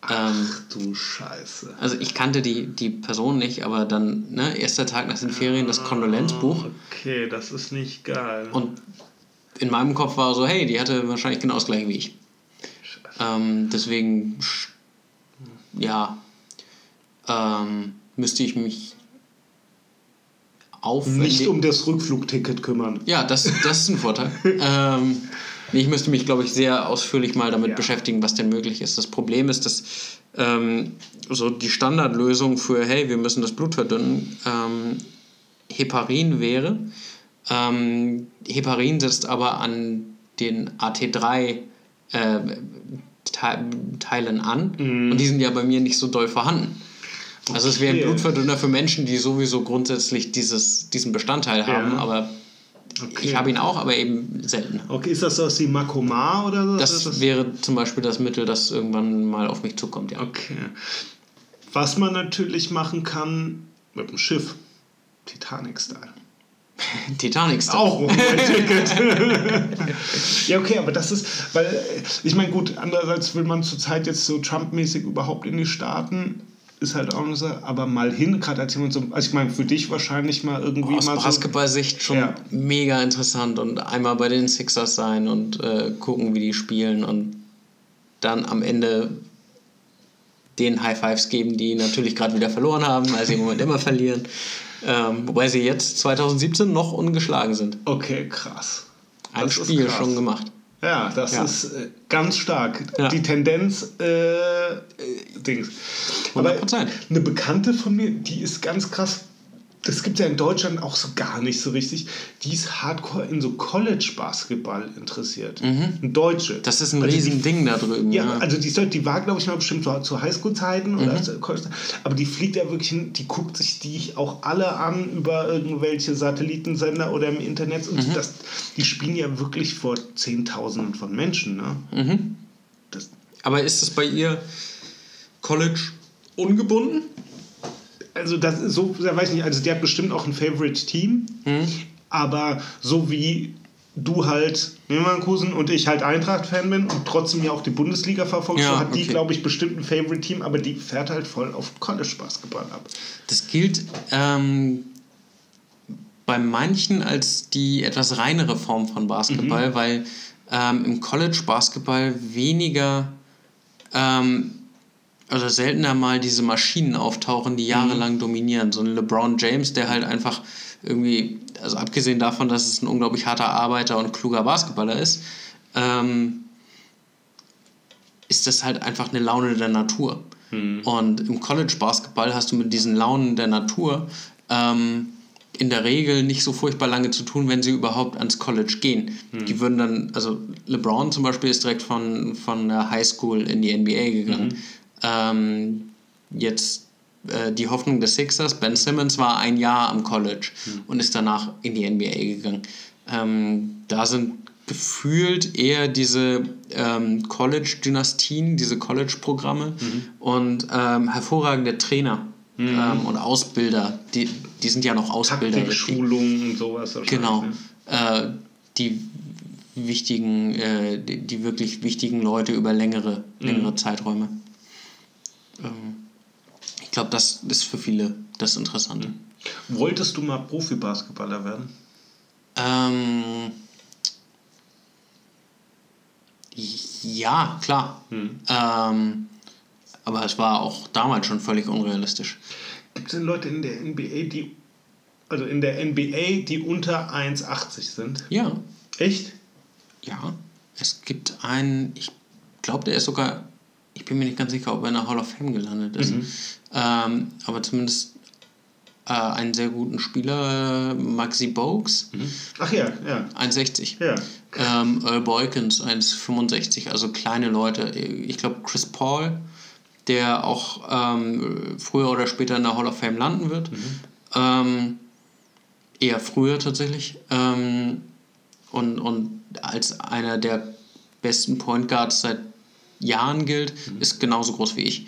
S1: Ach ähm, du Scheiße.
S2: Also ich kannte die, die Person nicht, aber dann, ne, erster Tag nach den Ferien, das Kondolenzbuch.
S1: Okay, das ist nicht geil.
S2: Und in meinem Kopf war so, hey, die hatte wahrscheinlich genau das gleiche wie ich. Ähm, deswegen, ja, ähm, müsste ich mich
S1: aufwendig. Nicht um das Rückflugticket kümmern.
S2: Ja, das, das ist ein Vorteil. ähm, ich müsste mich, glaube ich, sehr ausführlich mal damit ja. beschäftigen, was denn möglich ist. Das Problem ist, dass ähm, so die Standardlösung für, hey, wir müssen das Blut verdünnen, ähm, Heparin wäre. Ähm, Heparin setzt aber an den AT3 äh, Teilen an mhm. und die sind ja bei mir nicht so doll vorhanden. Also es wäre ein Blutverdünner für Menschen, die sowieso grundsätzlich dieses, diesen Bestandteil haben, ja. aber okay. ich habe ihn auch, aber eben selten.
S1: Okay, ist das das wie Makoma oder so?
S2: Das, das wäre zum Beispiel das Mittel, das irgendwann mal auf mich zukommt, ja.
S1: Okay. Was man natürlich machen kann mit dem Schiff, Titanic-Style.
S2: Titanic-Style.
S1: Auch ein Ticket. ja, okay, aber das ist, weil, ich meine, gut, andererseits will man zurzeit jetzt so Trump-mäßig überhaupt in die Staaten ist halt auch so, aber mal hin, gerade als jemand so, also ich meine, für dich wahrscheinlich mal irgendwie
S2: Aus
S1: mal
S2: Basketball-Sicht schon ja. mega interessant und einmal bei den Sixers sein und äh, gucken, wie die spielen und dann am Ende den High Fives geben, die natürlich gerade wieder verloren haben, weil sie im Moment immer verlieren. Ähm, wobei sie jetzt 2017 noch ungeschlagen sind.
S1: Okay, krass.
S2: Ein das Spiel schon gemacht.
S1: Ja, das ja. ist äh, ganz stark. Ja. Die Tendenz, äh, äh Dings. Aber 100%. eine Bekannte von mir, die ist ganz krass das gibt ja in Deutschland auch so gar nicht so richtig, die ist hardcore in so College-Basketball interessiert. Mhm. Ein Deutsche.
S2: Das ist ein also riesen Ding da drüben.
S1: Ja, ja, also die, die war, glaube ich, mal bestimmt zu, zu Highschool-Zeiten mhm. oder aber die fliegt ja wirklich hin, die guckt sich die auch alle an über irgendwelche Satellitensender oder im Internet und mhm. das, die spielen ja wirklich vor Zehntausenden von Menschen. Ne?
S2: Mhm. Das, aber ist das bei ihr College ungebunden?
S1: Also das ist so, da weiß ich nicht, also die hat bestimmt auch ein Favorite Team, mhm. aber so wie du halt Leverkusen und ich halt Eintracht-Fan bin und trotzdem ja auch die Bundesliga verfolgst, ja, so hat okay. die, glaube ich, bestimmt ein Favorite-Team, aber die fährt halt voll auf College-Basketball ab.
S2: Das gilt ähm, bei manchen als die etwas reinere Form von Basketball, mhm. weil ähm, im College-Basketball weniger ähm, oder seltener mal diese Maschinen auftauchen, die jahrelang mhm. dominieren. So ein LeBron James, der halt einfach irgendwie, also abgesehen davon, dass es ein unglaublich harter Arbeiter und kluger Basketballer ist, ähm, ist das halt einfach eine Laune der Natur. Mhm. Und im College-Basketball hast du mit diesen Launen der Natur ähm, in der Regel nicht so furchtbar lange zu tun, wenn sie überhaupt ans College gehen. Mhm. Die würden dann, also LeBron zum Beispiel ist direkt von, von der High School in die NBA gegangen. Mhm. Ähm, jetzt äh, die Hoffnung des Sixers. Ben Simmons war ein Jahr am College und ist danach in die NBA gegangen. Ähm, da sind gefühlt eher diese ähm, College-Dynastien, diese College-Programme und ähm, hervorragende Trainer ähm, und Ausbilder. Die, die sind ja noch Ausbilder. richtig.
S1: Taktikschulungen und sowas.
S2: Genau.
S1: ne?
S2: Äh, die wichtigen, äh, die, die wirklich wichtigen Leute über längere, längere Zeiträume. Ähm, ich glaube, das ist für viele das Interessante.
S1: Wolltest du mal Profibasketballer werden?
S2: Ähm, ja, klar. Ähm, aber es war auch damals schon völlig unrealistisch.
S1: Gibt es denn Leute in der NBA, die also in der NBA, die unter 1,80 sind?
S2: Ja,
S1: Echt?
S2: ja. Es gibt einen, ich glaube, der ist sogar, ich bin mir nicht ganz sicher, ob er in der Hall of Fame gelandet ist. Ähm, aber zumindest äh, einen sehr guten Spieler, äh, Maxi Bogues,
S1: Ach ja, ja.
S2: 1,60.
S1: Ja.
S2: Ähm, Earl Boykins 1,65, also kleine Leute. Ich glaube, Chris Paul, der auch ähm, früher oder später in der Hall of Fame landen wird. Ähm, eher früher tatsächlich. Ähm, und, und als einer der besten Point Guards seit Jahren gilt, ist genauso groß wie ich.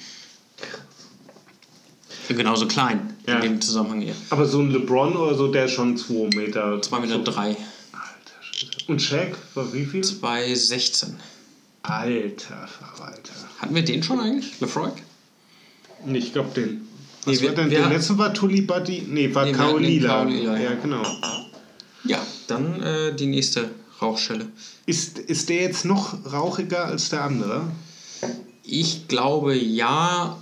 S2: Genauso klein
S1: Ja.
S2: in dem Zusammenhang hier.
S1: Aber so ein LeBron oder so, der ist schon 2 Meter.
S2: 2,3 Meter. Drei.
S1: Alter Schwede. Und Shaq war wie viel?
S2: 2,16.
S1: Alter Verwalter.
S2: Hatten wir den schon eigentlich? Lefroy?
S1: Nee, ich glaube den.
S2: Nee,
S1: Was
S2: wir-
S1: war denn?
S2: wir
S1: Der letzte war Tully Buddy? Nee, war
S2: Nee, wir
S1: Kaolila. Ja. genau.
S2: Ja, dann äh, die nächste Rauchschelle.
S1: Ist, ist der jetzt noch rauchiger als der andere?
S2: Ich glaube ja,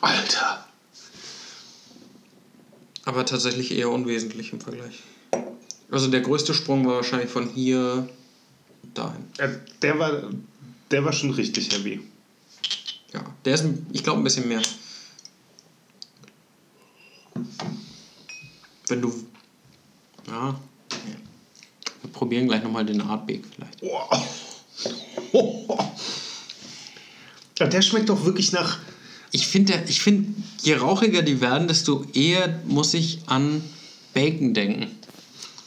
S1: Alter.
S2: aber tatsächlich eher unwesentlich im Vergleich. Also der größte Sprung war wahrscheinlich von hier dahin.
S1: Der war, der war schon richtig heavy.
S2: Ja, der ist, ich glaube, ein bisschen mehr. Wenn du. Ja. Wir probieren gleich nochmal den Artweg vielleicht.
S1: Ja, der schmeckt doch wirklich nach.
S2: Ich finde, ich find, je rauchiger die werden, desto eher muss ich an Bacon denken.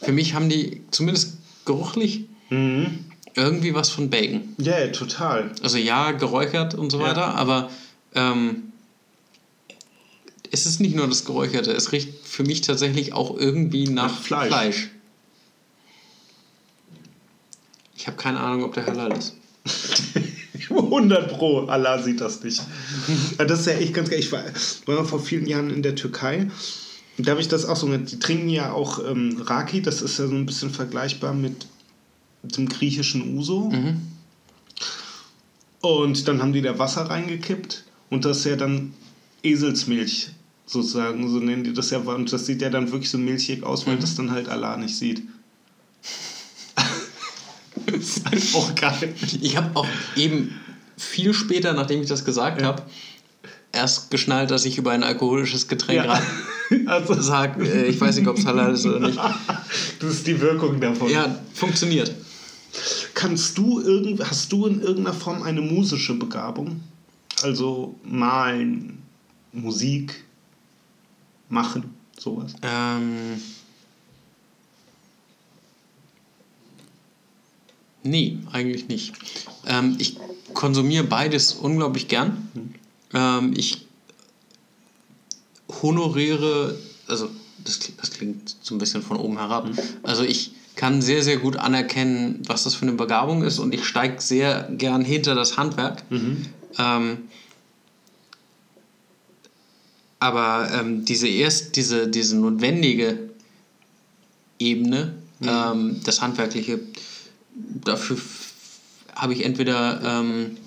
S2: Für mich haben die zumindest geruchlich irgendwie was von Bacon.
S1: Ja, ja, total.
S2: Also ja, geräuchert und so
S1: Ja.
S2: weiter, aber ähm, es ist nicht nur das Geräucherte, es riecht für mich tatsächlich auch irgendwie nach,
S1: Nach Fleisch.
S2: Fleisch. Ich habe keine Ahnung, ob der halal ist.
S1: 100 Pro, Allah sieht das nicht. Das ist ja echt ganz geil. Ich war, war vor vielen Jahren in der Türkei. Und da habe ich das auch so. Die trinken ja auch ähm, Raki, das ist ja so ein bisschen vergleichbar mit dem griechischen Uso. Und dann haben die da Wasser reingekippt und das ist ja dann Eselsmilch sozusagen, so nennen die das ja. Und das sieht ja dann wirklich so milchig aus, weil das dann halt Allah nicht sieht. Ist halt auch geil.
S2: Ich habe auch eben viel später, nachdem ich das gesagt habe, erst geschnallt, dass ich über ein alkoholisches Getränk
S1: Ja. Also,
S2: sage, äh, ich weiß nicht, ob es halal ist oder nicht.
S1: das ist die Wirkung davon.
S2: Ja, funktioniert.
S1: Kannst du irgend, hast du in irgendeiner Form eine musische Begabung? Also malen, Musik, machen, sowas.
S2: Ähm, nee, eigentlich nicht. Ähm, ich konsumiere beides unglaublich gern. Ähm, ich honoriere, also das, das klingt so ein bisschen von oben herab. Also ich kann sehr, sehr gut anerkennen, was das für eine Begabung ist und ich steige sehr gern hinter das Handwerk. Ähm, aber ähm, diese erst diese, diese notwendige Ebene, ähm, das Handwerkliche, dafür habe ich entweder ähm,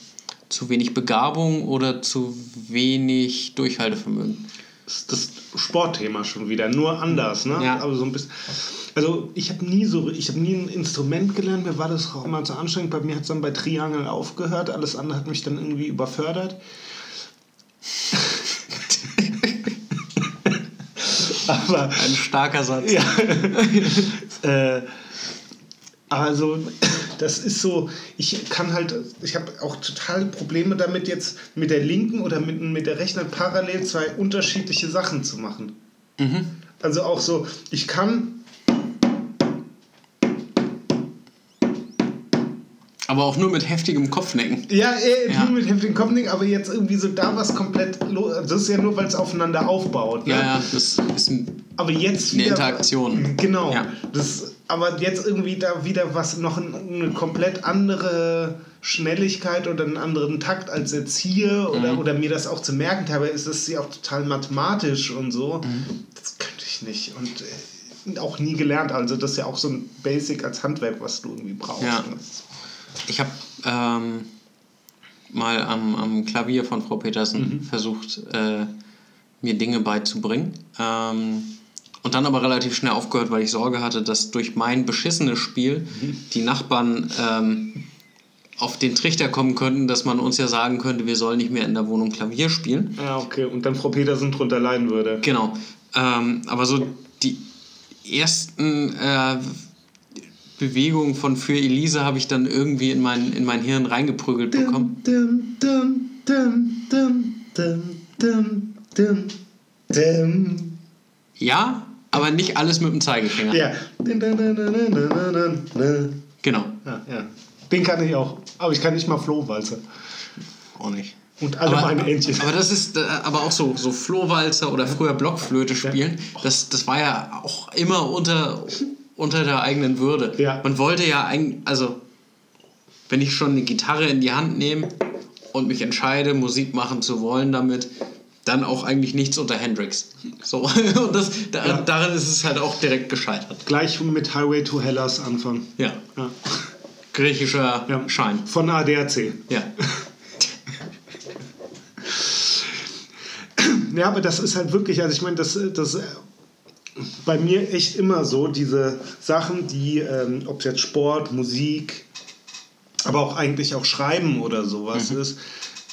S2: zu wenig Begabung oder zu wenig Durchhaltevermögen.
S1: Das ist das Sportthema schon wieder, nur anders, ne?
S2: Ja.
S1: Aber so ein bisschen. Also ich habe nie so, ich habe nie ein Instrument gelernt, mir war das auch immer zu anstrengend. Bei mir hat es dann bei Triangel aufgehört, alles andere hat mich dann irgendwie überfördert. Aber
S2: Ein starker Satz.
S1: Ja. äh, also, das ist so, ich kann halt, ich habe auch total Probleme damit jetzt mit der linken oder mit, mit der rechten parallel zwei unterschiedliche Sachen zu machen. Mhm. Also auch so, ich kann
S2: Aber auch nur mit heftigem Kopfnicken.
S1: Ja, eh, ja. nur mit heftigem Kopfnicken, aber jetzt irgendwie so da was komplett los. Das ist ja nur, weil es aufeinander aufbaut.
S2: Ne? Ja, ja, das ist ein,
S1: aber jetzt
S2: eine wieder, Interaktion.
S1: Genau. Ja. Das, aber jetzt irgendwie da wieder was, noch eine komplett andere Schnelligkeit oder einen anderen Takt als jetzt hier oder, mhm. oder mir das auch zu merken habe, ist das ja auch total mathematisch und so. Mhm. Das könnte ich nicht. Und äh, auch nie gelernt. Also das ist ja auch so ein Basic als Handwerk, was du irgendwie brauchst. Ja.
S2: Ich habe ähm, mal am, am Klavier von Frau Petersen mhm. versucht, äh, mir Dinge beizubringen. Ähm, und dann aber relativ schnell aufgehört, weil ich Sorge hatte, dass durch mein beschissenes Spiel mhm. die Nachbarn ähm, auf den Trichter kommen könnten, dass man uns ja sagen könnte, wir sollen nicht mehr in der Wohnung Klavier spielen.
S1: Ja, okay. Und dann Frau Petersen drunter leiden würde.
S2: Genau. Ähm, aber so die ersten äh, Bewegung von Für Elise habe ich dann irgendwie in mein, in mein Hirn reingeprügelt bekommen. Dum, dum, dum, ja, aber nicht alles mit dem Zeigefinger. Ja. Genau.
S1: Ja, ja. Den kann ich auch. Aber ich kann nicht mal Flohwalzer.
S2: Auch nicht.
S1: Und alle aber, meine Entchen.
S2: Aber das ist äh, aber auch so, so Flohwalzer oder früher Blockflöte spielen. Das, das war ja auch immer unter, unter der eigenen Würde. Ja. Man wollte ja eigentlich, also wenn ich schon eine Gitarre in die Hand nehme und mich entscheide, Musik machen zu wollen damit, dann auch eigentlich nichts unter Hendrix. So, und das, da, ja. daran ist es halt auch direkt gescheitert.
S1: Gleich mit Highway to Hellas anfangen.
S2: Ja. ja. Griechischer ja. Schein.
S1: Von ADAC.
S2: Ja.
S1: ja, aber das ist halt wirklich, also ich meine, das, das bei mir echt immer so, diese Sachen, die, ähm, ob es jetzt Sport, Musik, aber auch eigentlich auch Schreiben oder sowas mhm. ist,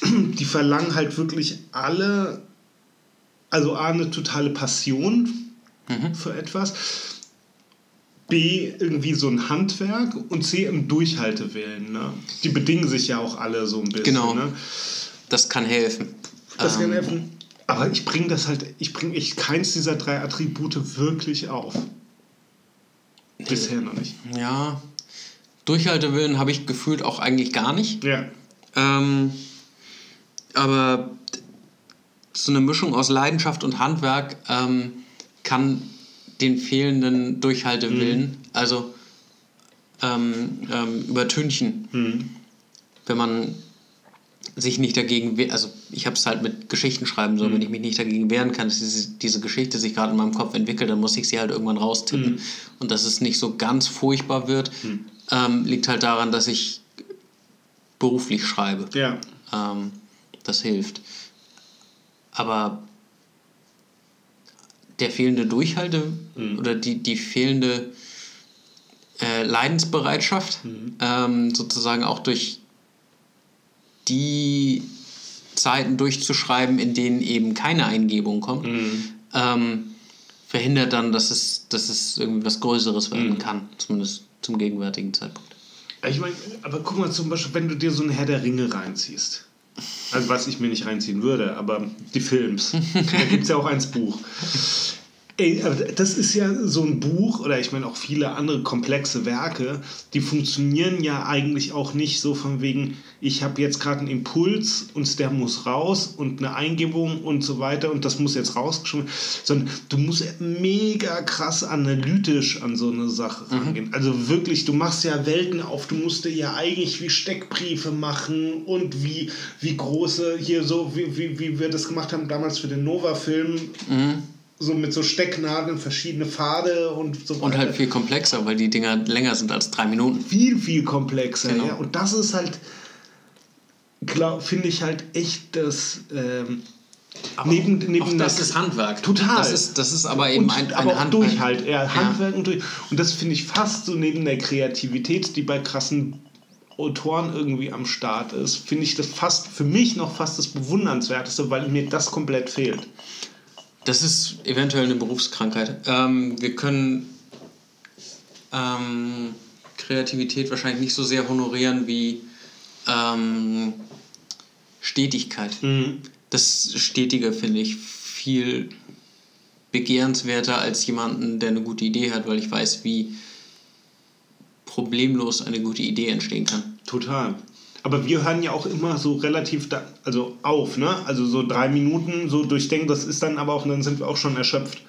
S1: die verlangen halt wirklich alle, also A, eine totale Passion mhm. für etwas, B, irgendwie so ein Handwerk und C, im Durchhaltewillen. Ne? Die bedingen sich ja auch alle so ein bisschen. Genau. Ne?
S2: Das kann helfen.
S1: Das ähm, kann helfen. Aber ich bringe das halt, ich bringe ich keins dieser drei Attribute wirklich auf. Bisher noch nicht.
S2: Ja. Durchhaltewillen habe ich gefühlt auch eigentlich gar nicht.
S1: Ja.
S2: Ähm, aber so eine Mischung aus Leidenschaft und Handwerk ähm, kann den fehlenden Durchhaltewillen, mhm. also ähm, ähm, übertünchen. Mhm. Wenn man sich nicht dagegen, also ich habe es halt mit Geschichten schreiben so, mhm. wenn ich mich nicht dagegen wehren kann, dass diese, diese Geschichte sich gerade in meinem Kopf entwickelt, dann muss ich sie halt irgendwann raustippen. Mhm. Und dass es nicht so ganz furchtbar wird, mhm. ähm, liegt halt daran, dass ich beruflich schreibe.
S1: Ja.
S2: Ähm, das hilft. Aber der fehlende Durchhalte mhm. oder die, die fehlende äh, Leidensbereitschaft, mhm. ähm, sozusagen auch durch die Zeiten durchzuschreiben, in denen eben keine Eingebung kommt, mhm. ähm, verhindert dann, dass es, dass es irgendwie was Größeres werden mhm. kann, zumindest zum gegenwärtigen Zeitpunkt.
S1: Ich meine, aber guck mal zum Beispiel, wenn du dir so ein Herr der Ringe reinziehst. Also was ich mir nicht reinziehen würde, aber die Films. da gibt es ja auch eins Buch. Ey, das ist ja so ein Buch, oder ich meine auch viele andere komplexe Werke, die funktionieren ja eigentlich auch nicht so von wegen, ich habe jetzt gerade einen Impuls und der muss raus und eine Eingebung und so weiter und das muss jetzt rausgeschrieben sondern du musst mega krass analytisch an so eine Sache mhm. rangehen. Also wirklich, du machst ja Welten auf, du musst dir ja eigentlich wie Steckbriefe machen und wie, wie große, hier so, wie, wie, wie wir das gemacht haben damals für den Nova-Film. Mhm so mit so Stecknadeln, verschiedene Pfade und so
S2: weiter. Und halt viel komplexer, weil die Dinger länger sind als drei Minuten.
S1: Viel, viel komplexer, genau. ja. Und das ist halt, finde ich halt echt das. Ähm,
S2: neben, neben auch das ist Handwerk.
S1: Total.
S2: Das ist, das ist aber eben und, ein, ein
S1: aber Handwerk. Durchhalt, ja, Handwerk ja. und durch. Und das finde ich fast so neben der Kreativität, die bei krassen Autoren irgendwie am Start ist, finde ich das fast für mich noch fast das bewundernswerteste, weil mir das komplett fehlt.
S2: Das ist eventuell eine Berufskrankheit. Ähm, wir können ähm, Kreativität wahrscheinlich nicht so sehr honorieren wie ähm, Stetigkeit. Mhm. Das Stetige finde ich viel begehrenswerter als jemanden, der eine gute Idee hat, weil ich weiß, wie problemlos eine gute Idee entstehen kann.
S1: Total. Aber wir hören ja auch immer so relativ da, also auf, ne? Also so drei Minuten so durchdenken, das ist dann aber auch, dann sind wir auch schon erschöpft.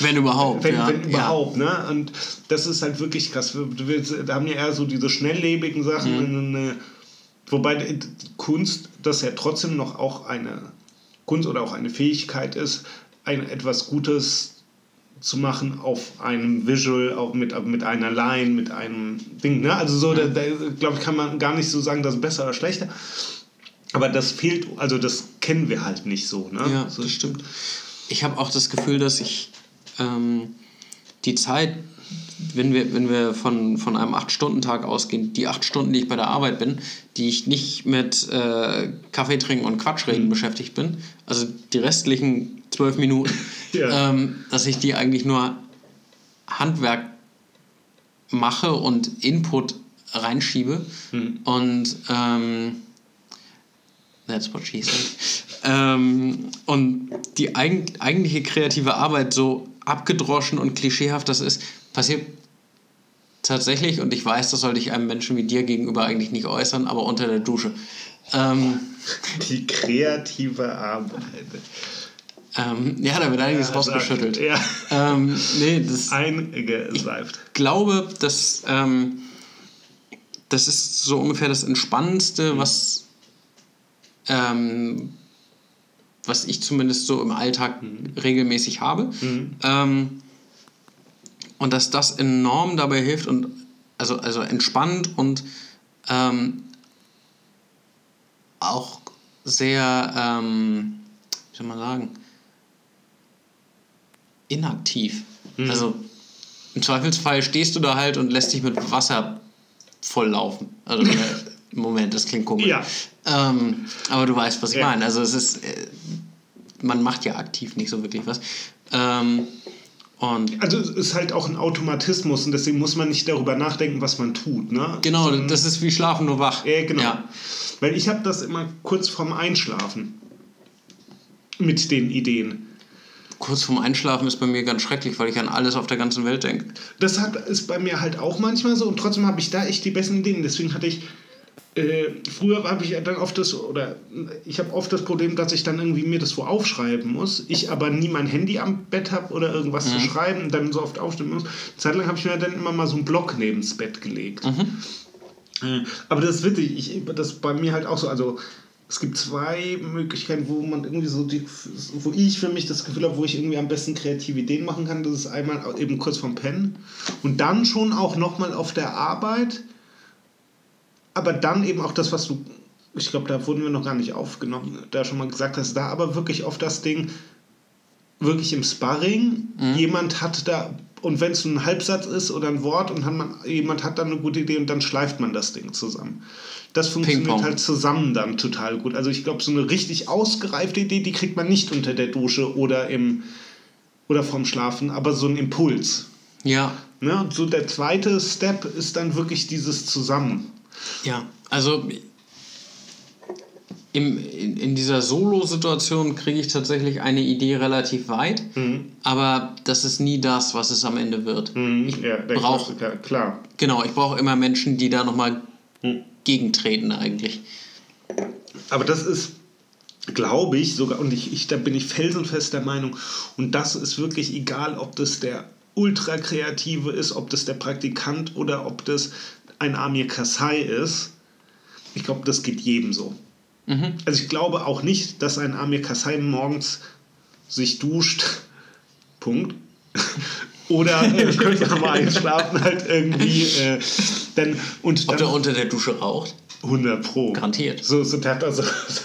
S2: Wenn überhaupt.
S1: wenn,
S2: ja.
S1: wenn überhaupt, ja. ne? Und das ist halt wirklich krass. Wir, wir haben ja eher so diese schnelllebigen Sachen. Mhm. wobei die Kunst das ja trotzdem noch auch eine Kunst oder auch eine Fähigkeit ist, ein etwas Gutes zu machen auf einem Visual, auch mit, mit einer Line, mit einem Ding. Ne? Also so, da, da glaube ich, kann man gar nicht so sagen, das ist besser oder schlechter. Aber das fehlt, also das kennen wir halt nicht so. Ne?
S2: Ja,
S1: so.
S2: das stimmt. Ich habe auch das Gefühl, dass ich ähm, die Zeit, wenn wir, wenn wir von, von einem 8-Stunden-Tag ausgehen, die 8 Stunden, die ich bei der Arbeit bin, die ich nicht mit äh, Kaffee trinken und Quatschreden mhm. beschäftigt bin, also die restlichen 12 Minuten, ja. ähm, dass ich die eigentlich nur Handwerk mache und Input reinschiebe mhm. und ähm, that's what she said. ähm, und die eig eigentliche kreative Arbeit so abgedroschen und klischeehaft das ist, passiert tatsächlich, und ich weiß, das sollte ich einem Menschen wie dir gegenüber eigentlich nicht äußern, aber unter der Dusche. Ähm,
S1: die kreative Arbeit.
S2: Ähm, ja, da wird einiges ja, rausgeschüttelt. Ja. Ähm, nee, das, Eingeseift. Ich glaube, dass ähm, das ist so ungefähr das Entspannendste, mhm. was, ähm, was ich zumindest so im Alltag mhm. regelmäßig habe. Mhm. Ähm, und dass das enorm dabei hilft und also, also entspannt und ähm, auch sehr, ähm, wie soll man sagen, inaktiv. Mhm. Also im Zweifelsfall stehst du da halt und lässt dich mit Wasser volllaufen. Also äh, Moment, das klingt komisch. Ja. Ähm, aber du weißt, was ich ja. meine. Also es ist, äh, man macht ja aktiv nicht so wirklich was. Ähm,
S1: und also es ist halt auch ein Automatismus und deswegen muss man nicht darüber nachdenken, was man tut. Ne?
S2: Genau, das ist wie Schlafen nur wach.
S1: Ja, genau. Ja. Weil ich habe das immer kurz vorm Einschlafen mit den Ideen.
S2: Kurz vorm Einschlafen ist bei mir ganz schrecklich, weil ich an alles auf der ganzen Welt denke.
S1: Das hat, ist bei mir halt auch manchmal so und trotzdem habe ich da echt die besten Ideen. Deswegen hatte ich äh, früher habe ich dann oft das, oder ich habe oft das Problem, dass ich dann irgendwie mir das wo aufschreiben muss, ich aber nie mein Handy am Bett habe oder irgendwas mhm. zu schreiben und dann so oft aufstimmen muss. Zeitlang habe ich mir dann immer mal so einen Block neben das Bett gelegt. Mhm. Äh, aber das ist witzig, ich, das bei mir halt auch so, also es gibt zwei Möglichkeiten, wo man irgendwie so die, wo ich für mich das Gefühl habe, wo ich irgendwie am besten kreative Ideen machen kann. Das ist einmal eben kurz vom Pennen und dann schon auch nochmal auf der Arbeit aber dann eben auch das, was du, ich glaube, da wurden wir noch gar nicht aufgenommen, da schon mal gesagt hast, da aber wirklich auf das Ding, wirklich im Sparring, mhm. jemand hat da, und wenn es ein Halbsatz ist oder ein Wort und hat man, jemand hat dann eine gute Idee und dann schleift man das Ding zusammen. Das funktioniert halt zusammen dann total gut. Also ich glaube, so eine richtig ausgereifte Idee, die kriegt man nicht unter der Dusche oder im oder vorm Schlafen, aber so ein Impuls. Ja. Ne? Und so der zweite Step ist dann wirklich dieses Zusammen.
S2: Ja, also im, in, in dieser Solo-Situation kriege ich tatsächlich eine Idee relativ weit, mhm. aber das ist nie das, was es am Ende wird. Mhm. Ich ja, brauche klar. Genau, ich brauche immer Menschen, die da nochmal mhm. Gegentreten eigentlich.
S1: Aber das ist, glaube ich, sogar, und ich, ich, da bin ich felsenfest der Meinung, und das ist wirklich egal, ob das der Ultra-Kreative ist, ob das der Praktikant oder ob das ein Amir Kassai ist, ich glaube, das geht jedem so. Mhm. Also ich glaube auch nicht, dass ein Amir Kassai morgens sich duscht, Punkt. Oder äh, ich könnte mal einschlafen halt irgendwie. Äh, dann,
S2: und dann, Ob der unter der Dusche raucht?
S1: 100 Pro. Garantiert. So, so, der hat also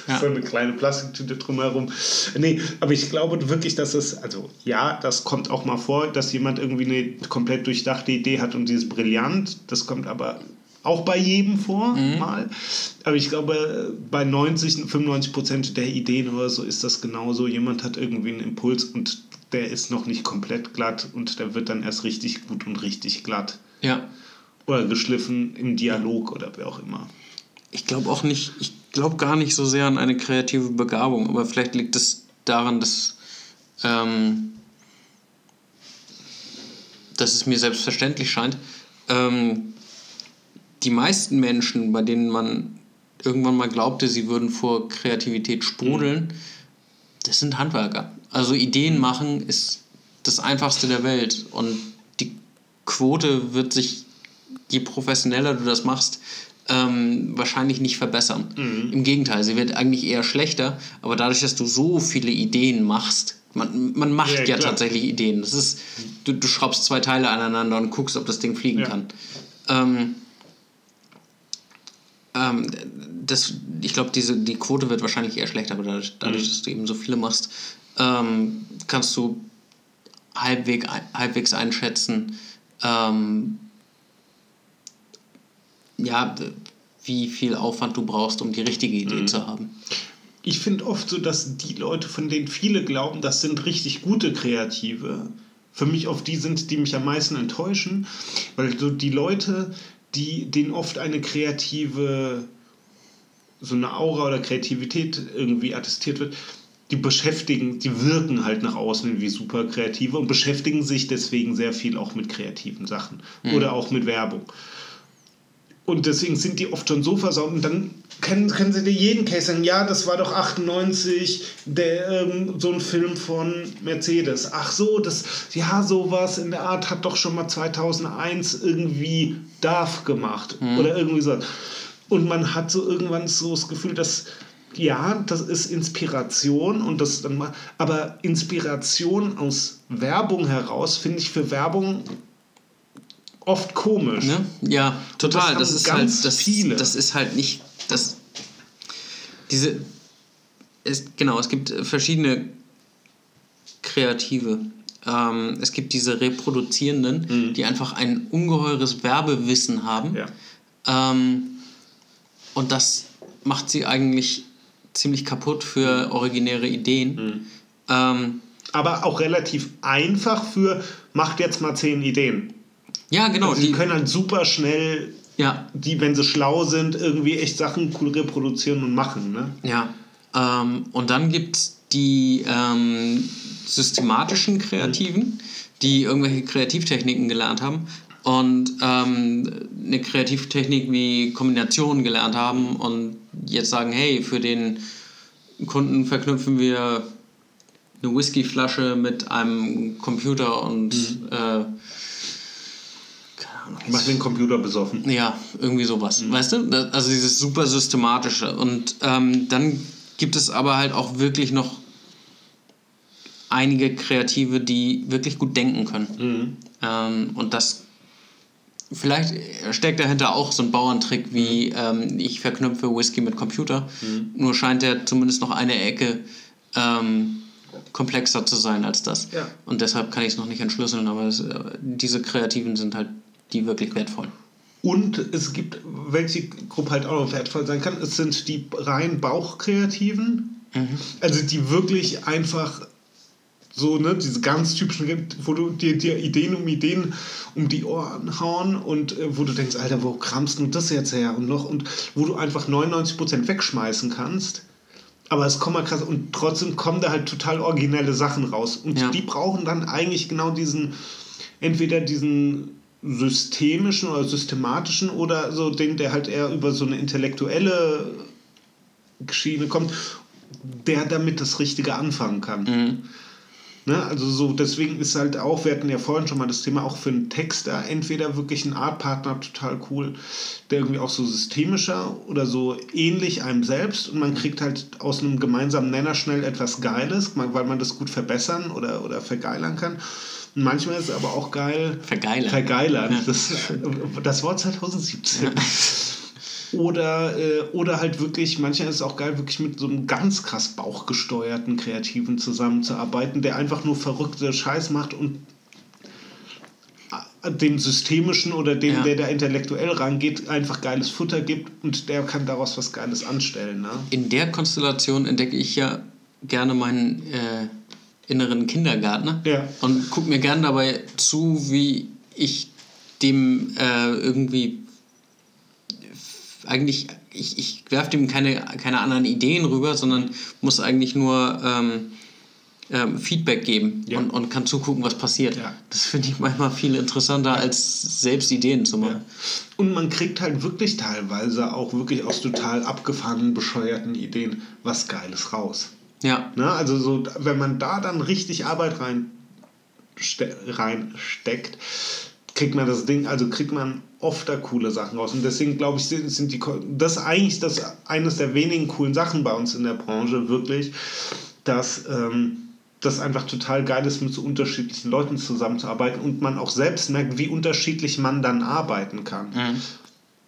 S1: ja. so eine kleine Plastiktüte drumherum. Nee, aber ich glaube wirklich, dass es, also ja, das kommt auch mal vor, dass jemand irgendwie eine komplett durchdachte Idee hat und die ist brillant. Das kommt aber auch bei jedem vor, mhm. mal. Aber ich glaube, bei 90, 95 Prozent der Ideen oder so ist das genauso. Jemand hat irgendwie einen Impuls und der ist noch nicht komplett glatt und der wird dann erst richtig gut und richtig glatt. Ja. Oder geschliffen im Dialog oder wer auch immer.
S2: Ich glaube auch nicht, ich glaube gar nicht so sehr an eine kreative Begabung, aber vielleicht liegt es daran, dass, ähm, dass es mir selbstverständlich scheint. Ähm, die meisten Menschen, bei denen man irgendwann mal glaubte, sie würden vor Kreativität sprudeln, mhm. das sind Handwerker. Also Ideen machen ist das einfachste der Welt und die Quote wird sich, je professioneller du das machst, ähm, wahrscheinlich nicht verbessern. Mhm. Im Gegenteil, sie wird eigentlich eher schlechter, aber dadurch, dass du so viele Ideen machst, man, man macht ja, ja tatsächlich Ideen. Das ist, du, du schraubst zwei Teile aneinander und guckst, ob das Ding fliegen ja. kann. Ähm, ähm, das, ich glaube, die Quote wird wahrscheinlich eher schlechter, aber dadurch, dadurch mhm. dass du eben so viele machst, ähm, kannst du halbweg, halbwegs einschätzen, ähm, ja, wie viel Aufwand du brauchst, um die richtige Idee mhm. zu haben.
S1: Ich finde oft so, dass die Leute, von denen viele glauben, das sind richtig gute Kreative, für mich oft die sind, die mich am meisten enttäuschen, weil so die Leute, die, denen oft eine kreative, so eine Aura oder Kreativität irgendwie attestiert wird, die beschäftigen, die wirken halt nach außen wie super kreative und beschäftigen sich deswegen sehr viel auch mit kreativen Sachen mhm. oder auch mit Werbung. Und deswegen sind die oft schon so versaut. Und dann können, können sie dir jeden Case sagen, ja, das war doch 98, der, ähm, so ein Film von Mercedes. Ach so, das, ja, sowas in der Art hat doch schon mal 2001 irgendwie DAF gemacht. Mhm. Oder irgendwie so. Und man hat so irgendwann so das Gefühl, dass ja, das ist Inspiration und das dann mal, aber Inspiration aus Werbung heraus finde ich für Werbung oft komisch.
S2: Ne? Ja, total. Das, das, ist halt das, viele. das ist halt nicht das diese ist, genau, es gibt verschiedene Kreative. Ähm, es gibt diese Reproduzierenden, mhm. die einfach ein ungeheures Werbewissen haben. Ja. Ähm, und das macht sie eigentlich ziemlich kaputt für originäre Ideen. Mhm.
S1: Ähm, Aber auch relativ einfach für, macht jetzt mal zehn Ideen. Ja, genau. Also die können halt super schnell, ja. die, wenn sie schlau sind, irgendwie echt Sachen cool reproduzieren und machen. Ne?
S2: Ja. Ähm, und dann gibt es die ähm, systematischen Kreativen, die irgendwelche Kreativtechniken gelernt haben und ähm, eine Kreativtechnik wie Kombination gelernt haben und jetzt sagen, hey, für den Kunden verknüpfen wir eine Whiskyflasche mit einem Computer und mhm. äh,
S1: Mach den Computer besoffen.
S2: Ja, irgendwie sowas. Mhm. Weißt du? Also dieses super systematische. Und ähm, dann gibt es aber halt auch wirklich noch einige Kreative, die wirklich gut denken können. Mhm. Ähm, und das vielleicht steckt dahinter auch so ein Bauerntrick wie ähm, ich verknüpfe Whisky mit Computer. Mhm. Nur scheint der zumindest noch eine Ecke ähm, komplexer zu sein als das. Ja. Und deshalb kann ich es noch nicht entschlüsseln, aber es, äh, diese Kreativen sind halt die wirklich wertvoll.
S1: Und es gibt, welche Gruppe halt auch noch wertvoll sein kann, es sind die rein Bauchkreativen. Mhm. Also die wirklich einfach so, ne, diese ganz typischen, wo du dir, dir Ideen um Ideen um die Ohren hauen und äh, wo du denkst, Alter, wo kramst du das jetzt her? Und noch, und wo du einfach 99% wegschmeißen kannst. Aber es kommt mal krass und trotzdem kommen da halt total originelle Sachen raus. Und ja. die brauchen dann eigentlich genau diesen, entweder diesen systemischen oder systematischen oder so den, der halt eher über so eine intellektuelle Schiene kommt, der damit das Richtige anfangen kann. Mhm. Ne? Also so, deswegen ist halt auch, wir hatten ja vorhin schon mal das Thema, auch für einen Texter entweder wirklich ein Artpartner total cool, der irgendwie auch so systemischer oder so ähnlich einem selbst und man kriegt halt aus einem gemeinsamen Nenner schnell etwas Geiles, weil man das gut verbessern oder, oder vergeilern kann. Manchmal ist es aber auch geil. Vergeilern. Vergeilern. Ja. Das, das Wort 2017. Ja. Oder, äh, oder halt wirklich, manchmal ist es auch geil, wirklich mit so einem ganz krass bauchgesteuerten Kreativen zusammenzuarbeiten, der einfach nur verrückte Scheiß macht und äh, dem Systemischen oder dem, ja. der da intellektuell rangeht, einfach geiles Futter gibt und der kann daraus was Geiles anstellen. Ne?
S2: In der Konstellation entdecke ich ja gerne meinen äh, inneren Kindergärtner ja. und gucke mir gerne dabei zu, wie ich dem äh, irgendwie eigentlich, ich, ich werfe dem keine, keine anderen Ideen rüber, sondern muss eigentlich nur ähm, ähm, Feedback geben ja. und, und kann zugucken, was passiert. Ja. Das finde ich manchmal viel interessanter, als selbst Ideen zu machen.
S1: Und man kriegt halt wirklich teilweise auch wirklich aus total abgefahrenen, bescheuerten Ideen was Geiles raus. Ja. Ne? Also so, wenn man da dann richtig Arbeit rein reinsteckt, kriegt man das Ding, also kriegt man oft da coole Sachen raus. Und deswegen glaube ich, sind, sind die, das eigentlich das eines der wenigen coolen Sachen bei uns in der Branche, wirklich, dass ähm, das einfach total geil ist, mit so unterschiedlichen Leuten zusammenzuarbeiten und man auch selbst merkt, wie unterschiedlich man dann arbeiten kann. Mhm.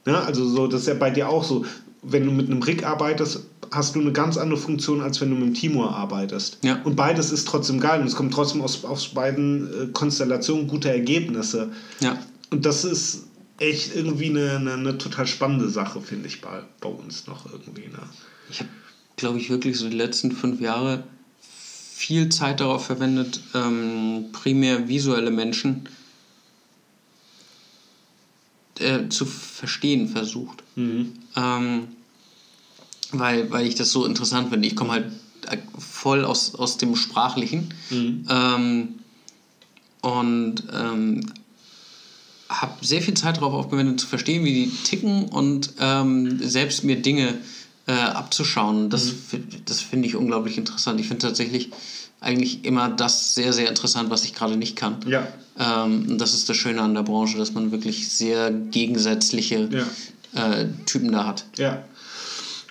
S1: Ja, also so, das ist ja bei dir auch so. Wenn du mit einem Rick arbeitest, hast du eine ganz andere Funktion, als wenn du mit dem Timur arbeitest. Ja. Und beides ist trotzdem geil und es kommt trotzdem aus, aus beiden äh, Konstellationen gute Ergebnisse. Ja. Und das ist echt irgendwie eine, eine, eine total spannende Sache, finde ich, bei, bei uns noch irgendwie. Ne?
S2: Ich habe, glaube ich, wirklich so die letzten fünf Jahre viel Zeit darauf verwendet, ähm, primär visuelle Menschen äh, zu verstehen versucht. Mhm. Ähm, weil, weil ich das so interessant finde. Ich komme halt äh, voll aus, aus dem Sprachlichen mhm. ähm, und ähm, habe sehr viel Zeit darauf aufgewendet, zu verstehen, wie die ticken und ähm, selbst mir Dinge äh, abzuschauen. Das, mhm. das finde ich unglaublich interessant. Ich finde tatsächlich eigentlich immer das sehr, sehr interessant, was ich gerade nicht kann. Ja. Ähm, das ist das Schöne an der Branche, dass man wirklich sehr gegensätzliche ja. Äh, Typen da hat.
S1: Ja.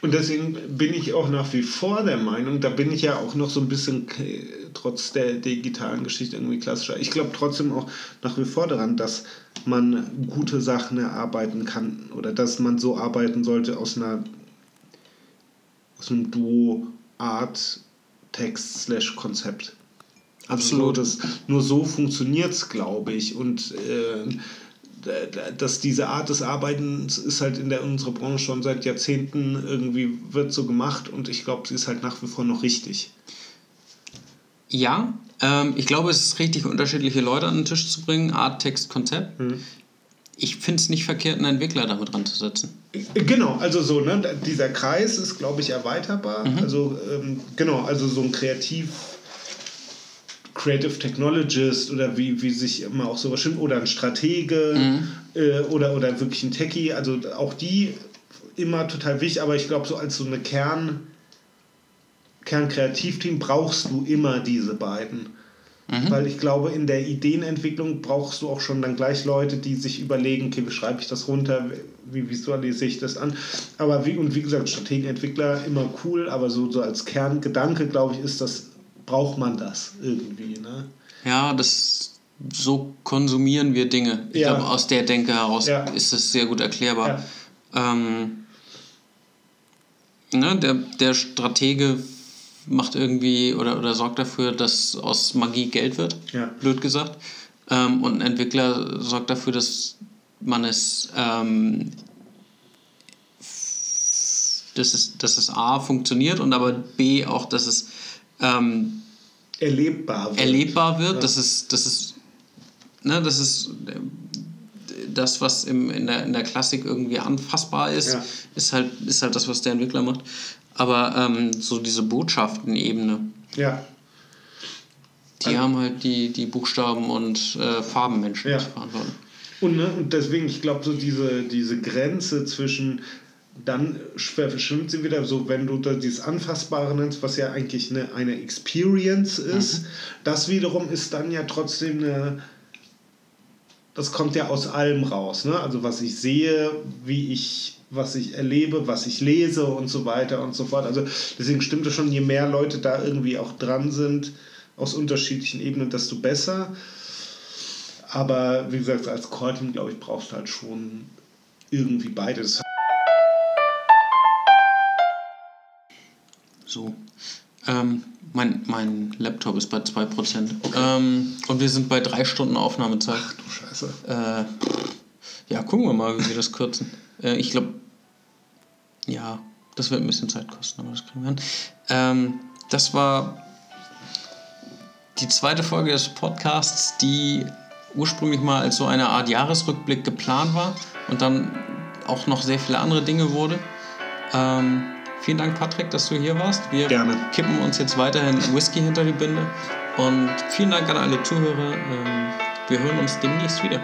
S1: Und deswegen bin ich auch nach wie vor der Meinung, da bin ich ja auch noch so ein bisschen trotz der digitalen Geschichte irgendwie klassischer. Ich glaube trotzdem auch nach wie vor daran, dass man gute Sachen erarbeiten kann oder dass man so arbeiten sollte aus einer aus einem Duo Art Text slash Konzept. Absolut. Also nur, das, nur so funktioniert es, glaube ich. Und äh, dass diese Art des Arbeitens ist halt in der unserer Branche schon seit Jahrzehnten irgendwie wird so gemacht und ich glaube, sie ist halt nach wie vor noch richtig.
S2: Ja, ähm, ich glaube, es ist richtig, unterschiedliche Leute an den Tisch zu bringen, Art, Text, Konzept. Mhm. Ich finde es nicht verkehrt, einen Entwickler damit ranzusetzen.
S1: Genau, also so, ne, dieser Kreis ist, glaube ich, erweiterbar. Mhm. Also, ähm, genau, also so ein Kreativ- Creative Technologist oder wie, wie sich immer auch sowas stimmt, oder ein Stratege mhm. äh, oder, oder wirklich ein Techie, also auch die immer total wichtig, aber ich glaube, so als so eine Kern, Kernkreativteam brauchst du immer diese beiden. Mhm. Weil ich glaube, in der Ideenentwicklung brauchst du auch schon dann gleich Leute, die sich überlegen, okay, wie schreibe ich das runter, wie visualisiere ich das an. Aber wie, und wie gesagt, Strategenentwickler immer cool, aber so, so als Kerngedanke, glaube ich, ist das braucht man das irgendwie. Ne?
S2: Ja, das so konsumieren wir Dinge. Ich ja. glaube, aus der Denke heraus ja. ist das sehr gut erklärbar. Ja. Ähm, ne, der, der Stratege macht irgendwie oder, oder sorgt dafür, dass aus Magie Geld wird, blöd gesagt. Ähm, und ein Entwickler sorgt dafür, dass man es, ähm, dass es, dass es A funktioniert und aber B auch, dass es ähm,
S1: erlebbar
S2: wird. Erlebbar wird, ja. das ist, das ist, ne, das ist äh, das, was im, in, der, in der Klassik irgendwie anfassbar ist, ja. ist, halt, ist halt das, was der Entwickler macht. Aber ähm, so diese Botschaften-Ebene. Ja. Die also, haben halt die, die Buchstaben und äh, Farbenmenschen ja. verantworten.
S1: Und, ne, und deswegen, ich glaube, so diese, diese Grenze zwischen dann verschwimmt sie wieder so, wenn du dieses Anfassbare nennst, was ja eigentlich eine, eine Experience ist. Mhm. Das wiederum ist dann ja trotzdem eine. Das kommt ja aus allem raus. Ne? Also, was ich sehe, wie ich, was ich erlebe, was ich lese und so weiter und so fort. Also, deswegen stimmt es schon, je mehr Leute da irgendwie auch dran sind, aus unterschiedlichen Ebenen, desto besser. Aber wie gesagt, als Core-Team, glaube ich, brauchst du halt schon irgendwie beides.
S2: So. Ähm, mein, mein Laptop ist bei 2%. Okay. Ähm, und wir sind bei drei Stunden Aufnahmezeit. Ach du Scheiße. Äh, ja, gucken wir mal, wie wir das kürzen. Äh, ich glaube, ja, das wird ein bisschen Zeit kosten, aber das kriegen wir hin. Ähm, das war die zweite Folge des Podcasts, die ursprünglich mal als so eine Art Jahresrückblick geplant war und dann auch noch sehr viele andere Dinge wurde. Ähm, vielen Dank, Patrick, dass du hier warst. Wir
S1: Gerne.
S2: kippen uns jetzt weiterhin Whisky hinter die Binde. Und vielen Dank an alle Zuhörer. Ähm, wir hören uns demnächst wieder.